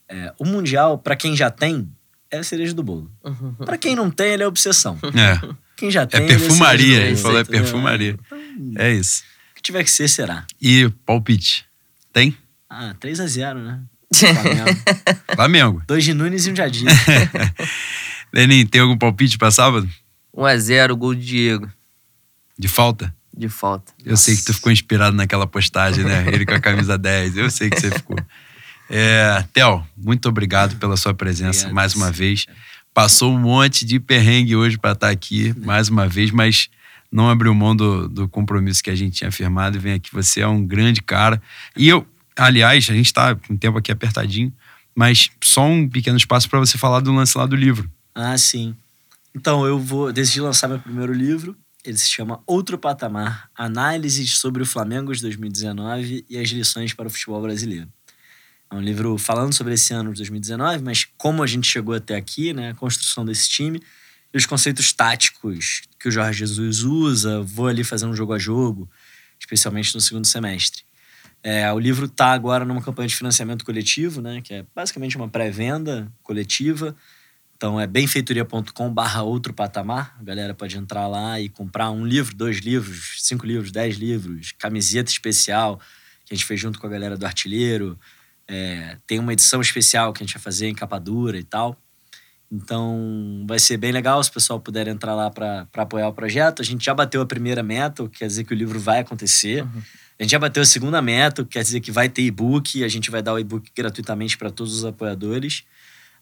É, o Mundial, pra quem já tem, é a cereja do bolo. Uhum. Pra quem não tem, ele é obsessão. É, Quem já é tem. ele perfumaria. cereja do Ele falou é perfumaria. Então, É isso. o que tiver que ser, será. E palpite? Tem? Ah, 3x0, né? Flamengo. Flamengo. Dois de Nunes e um Adir. Lenin, tem algum palpite pra sábado? 1x0, gol do Diego, De falta? De falta. Eu sei que tu ficou inspirado naquela postagem, né? Ele com a camisa 10. Eu sei que você ficou. É, Theo, muito obrigado pela sua presença Obrigado. mais uma vez. Passou um monte de perrengue hoje para estar aqui mais uma vez, mas não abriu mão do, do compromisso que a gente tinha firmado e vem aqui. Você é um grande cara. E eu, aliás, a gente está com o tempo aqui apertadinho, mas só um pequeno espaço para você falar do lance lá do livro. Ah, sim. Então, eu vou decidi lançar meu primeiro livro. Ele se chama Outro Patamar: Análises sobre o Flamengo de 2019 e as lições para o futebol brasileiro. É um livro falando sobre esse ano de 2019, mas como a gente chegou até aqui, né, a construção desse time e os conceitos táticos que o Jorge Jesus usa. Vou ali fazer um jogo a jogo, especialmente no segundo semestre. É, o livro está agora numa campanha de financiamento coletivo, né, que é basicamente uma pré-venda coletiva. Então é benfeitoria.com barra outro patamar. A galera pode entrar lá e comprar um livro, dois livros, cinco livros, dez livros, camiseta especial que a gente fez junto com a galera do Artilheiro. É, tem uma edição especial que a gente vai fazer em capa dura e tal. Então vai ser bem legal se o pessoal puder entrar lá para apoiar o projeto. A gente já bateu a primeira meta, o que quer dizer que o livro vai acontecer. A gente já bateu a segunda meta, o que quer dizer que vai ter e-book. e A gente vai dar o e-book gratuitamente para todos os apoiadores.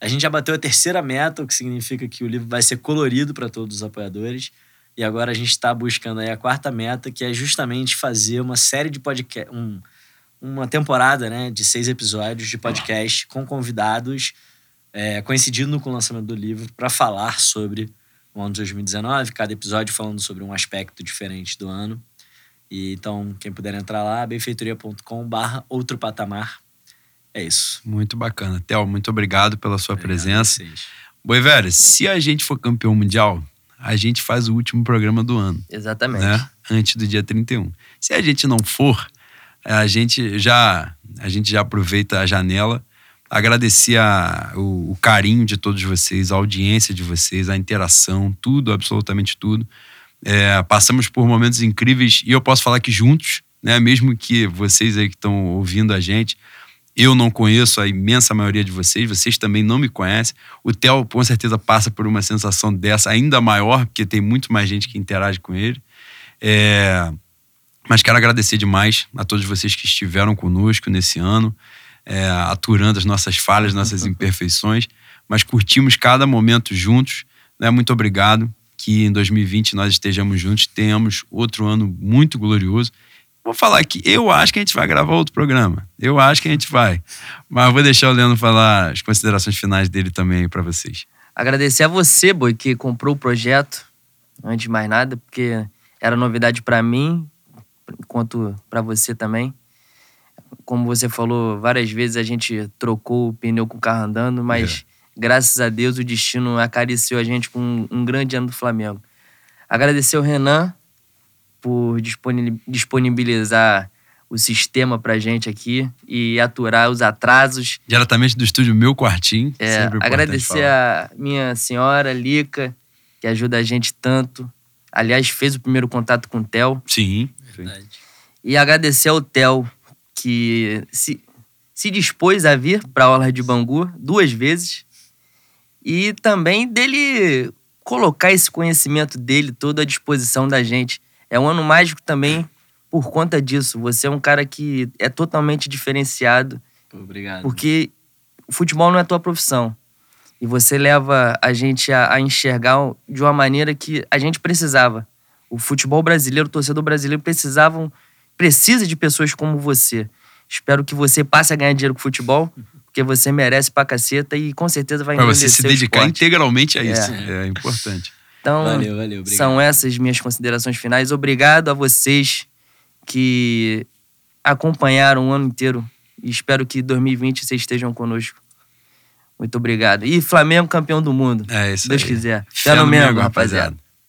A gente já bateu a terceira meta, o que significa que o livro vai ser colorido para todos os apoiadores. E agora a gente está buscando aí a quarta meta, que é justamente fazer uma série de podcast, um, uma temporada né, de seis episódios de podcast com convidados, é, coincidindo com o lançamento do livro, para falar sobre o ano de 2019, cada episódio falando sobre um aspecto diferente do ano. E então, quem puder entrar lá, benfeitoria.com barra outro patamar. É isso. Muito bacana. Theo, muito obrigado pela sua Obrigado presença. Boi, velho, se a gente for campeão mundial, a gente faz o último programa do ano. Exatamente. né? Antes do dia 31. Se a gente não for, a gente já a gente já aproveita a janela, agradecer a, o, o carinho de todos vocês, a audiência de vocês, a interação, tudo, absolutamente tudo. É, passamos por momentos incríveis e eu posso falar que juntos, né? Mesmo que vocês aí que estão ouvindo a gente, eu não conheço a imensa maioria de vocês, vocês também não me conhecem. O Theo com certeza passa por uma sensação dessa ainda maior, porque tem muito mais gente que interage com ele. É, mas quero agradecer demais a todos vocês que estiveram conosco nesse ano, é, aturando as nossas falhas, nossas imperfeições, mas curtimos cada momento juntos. Né? Muito obrigado. Que em 2020 nós estejamos juntos, tenhamos outro ano muito glorioso. Vou falar que eu acho que a gente vai gravar outro programa. Eu acho que a gente vai. Mas vou deixar o Leandro falar as considerações finais dele também para vocês. Agradecer a você, Boi, que comprou o projeto, antes de mais nada, porque era novidade para mim, quanto para você também. Como você falou, várias vezes a gente trocou o pneu com o carro andando, mas é. graças a Deus o destino acariciou a gente com um, um grande ano do Flamengo. Agradecer ao Renan por disponibilizar o sistema pra gente aqui e aturar os atrasos. Diretamente do estúdio Meu Quartinho. É, agradecer a minha senhora, Lica, que ajuda a gente tanto. Aliás, fez o primeiro contato com o Theo. Sim. Verdade. E agradecer ao Theo, que se, se dispôs a vir para a Orla de Bangu duas vezes. E também dele colocar esse conhecimento dele todo à disposição da gente. É um ano mágico também por conta disso. Você é um cara que é totalmente diferenciado. Obrigado. Porque o futebol não é a tua profissão. E você leva a gente a, a, enxergar de uma maneira que a gente precisava. O futebol brasileiro, o torcedor brasileiro precisavam, precisa de pessoas como você. Espero que você passe a ganhar dinheiro com futebol, porque você merece pra caceta e com certeza vai Pra você se dedicar esporte. integralmente a isso. É, é importante. Então, valeu, valeu, são essas minhas considerações finais. Obrigado a vocês que acompanharam o ano inteiro e espero que 2020 vocês estejam conosco. Muito obrigado. E Flamengo campeão do mundo. É isso Deus aí. quiser. Fé no Mengo, rapaziada. rapaziada.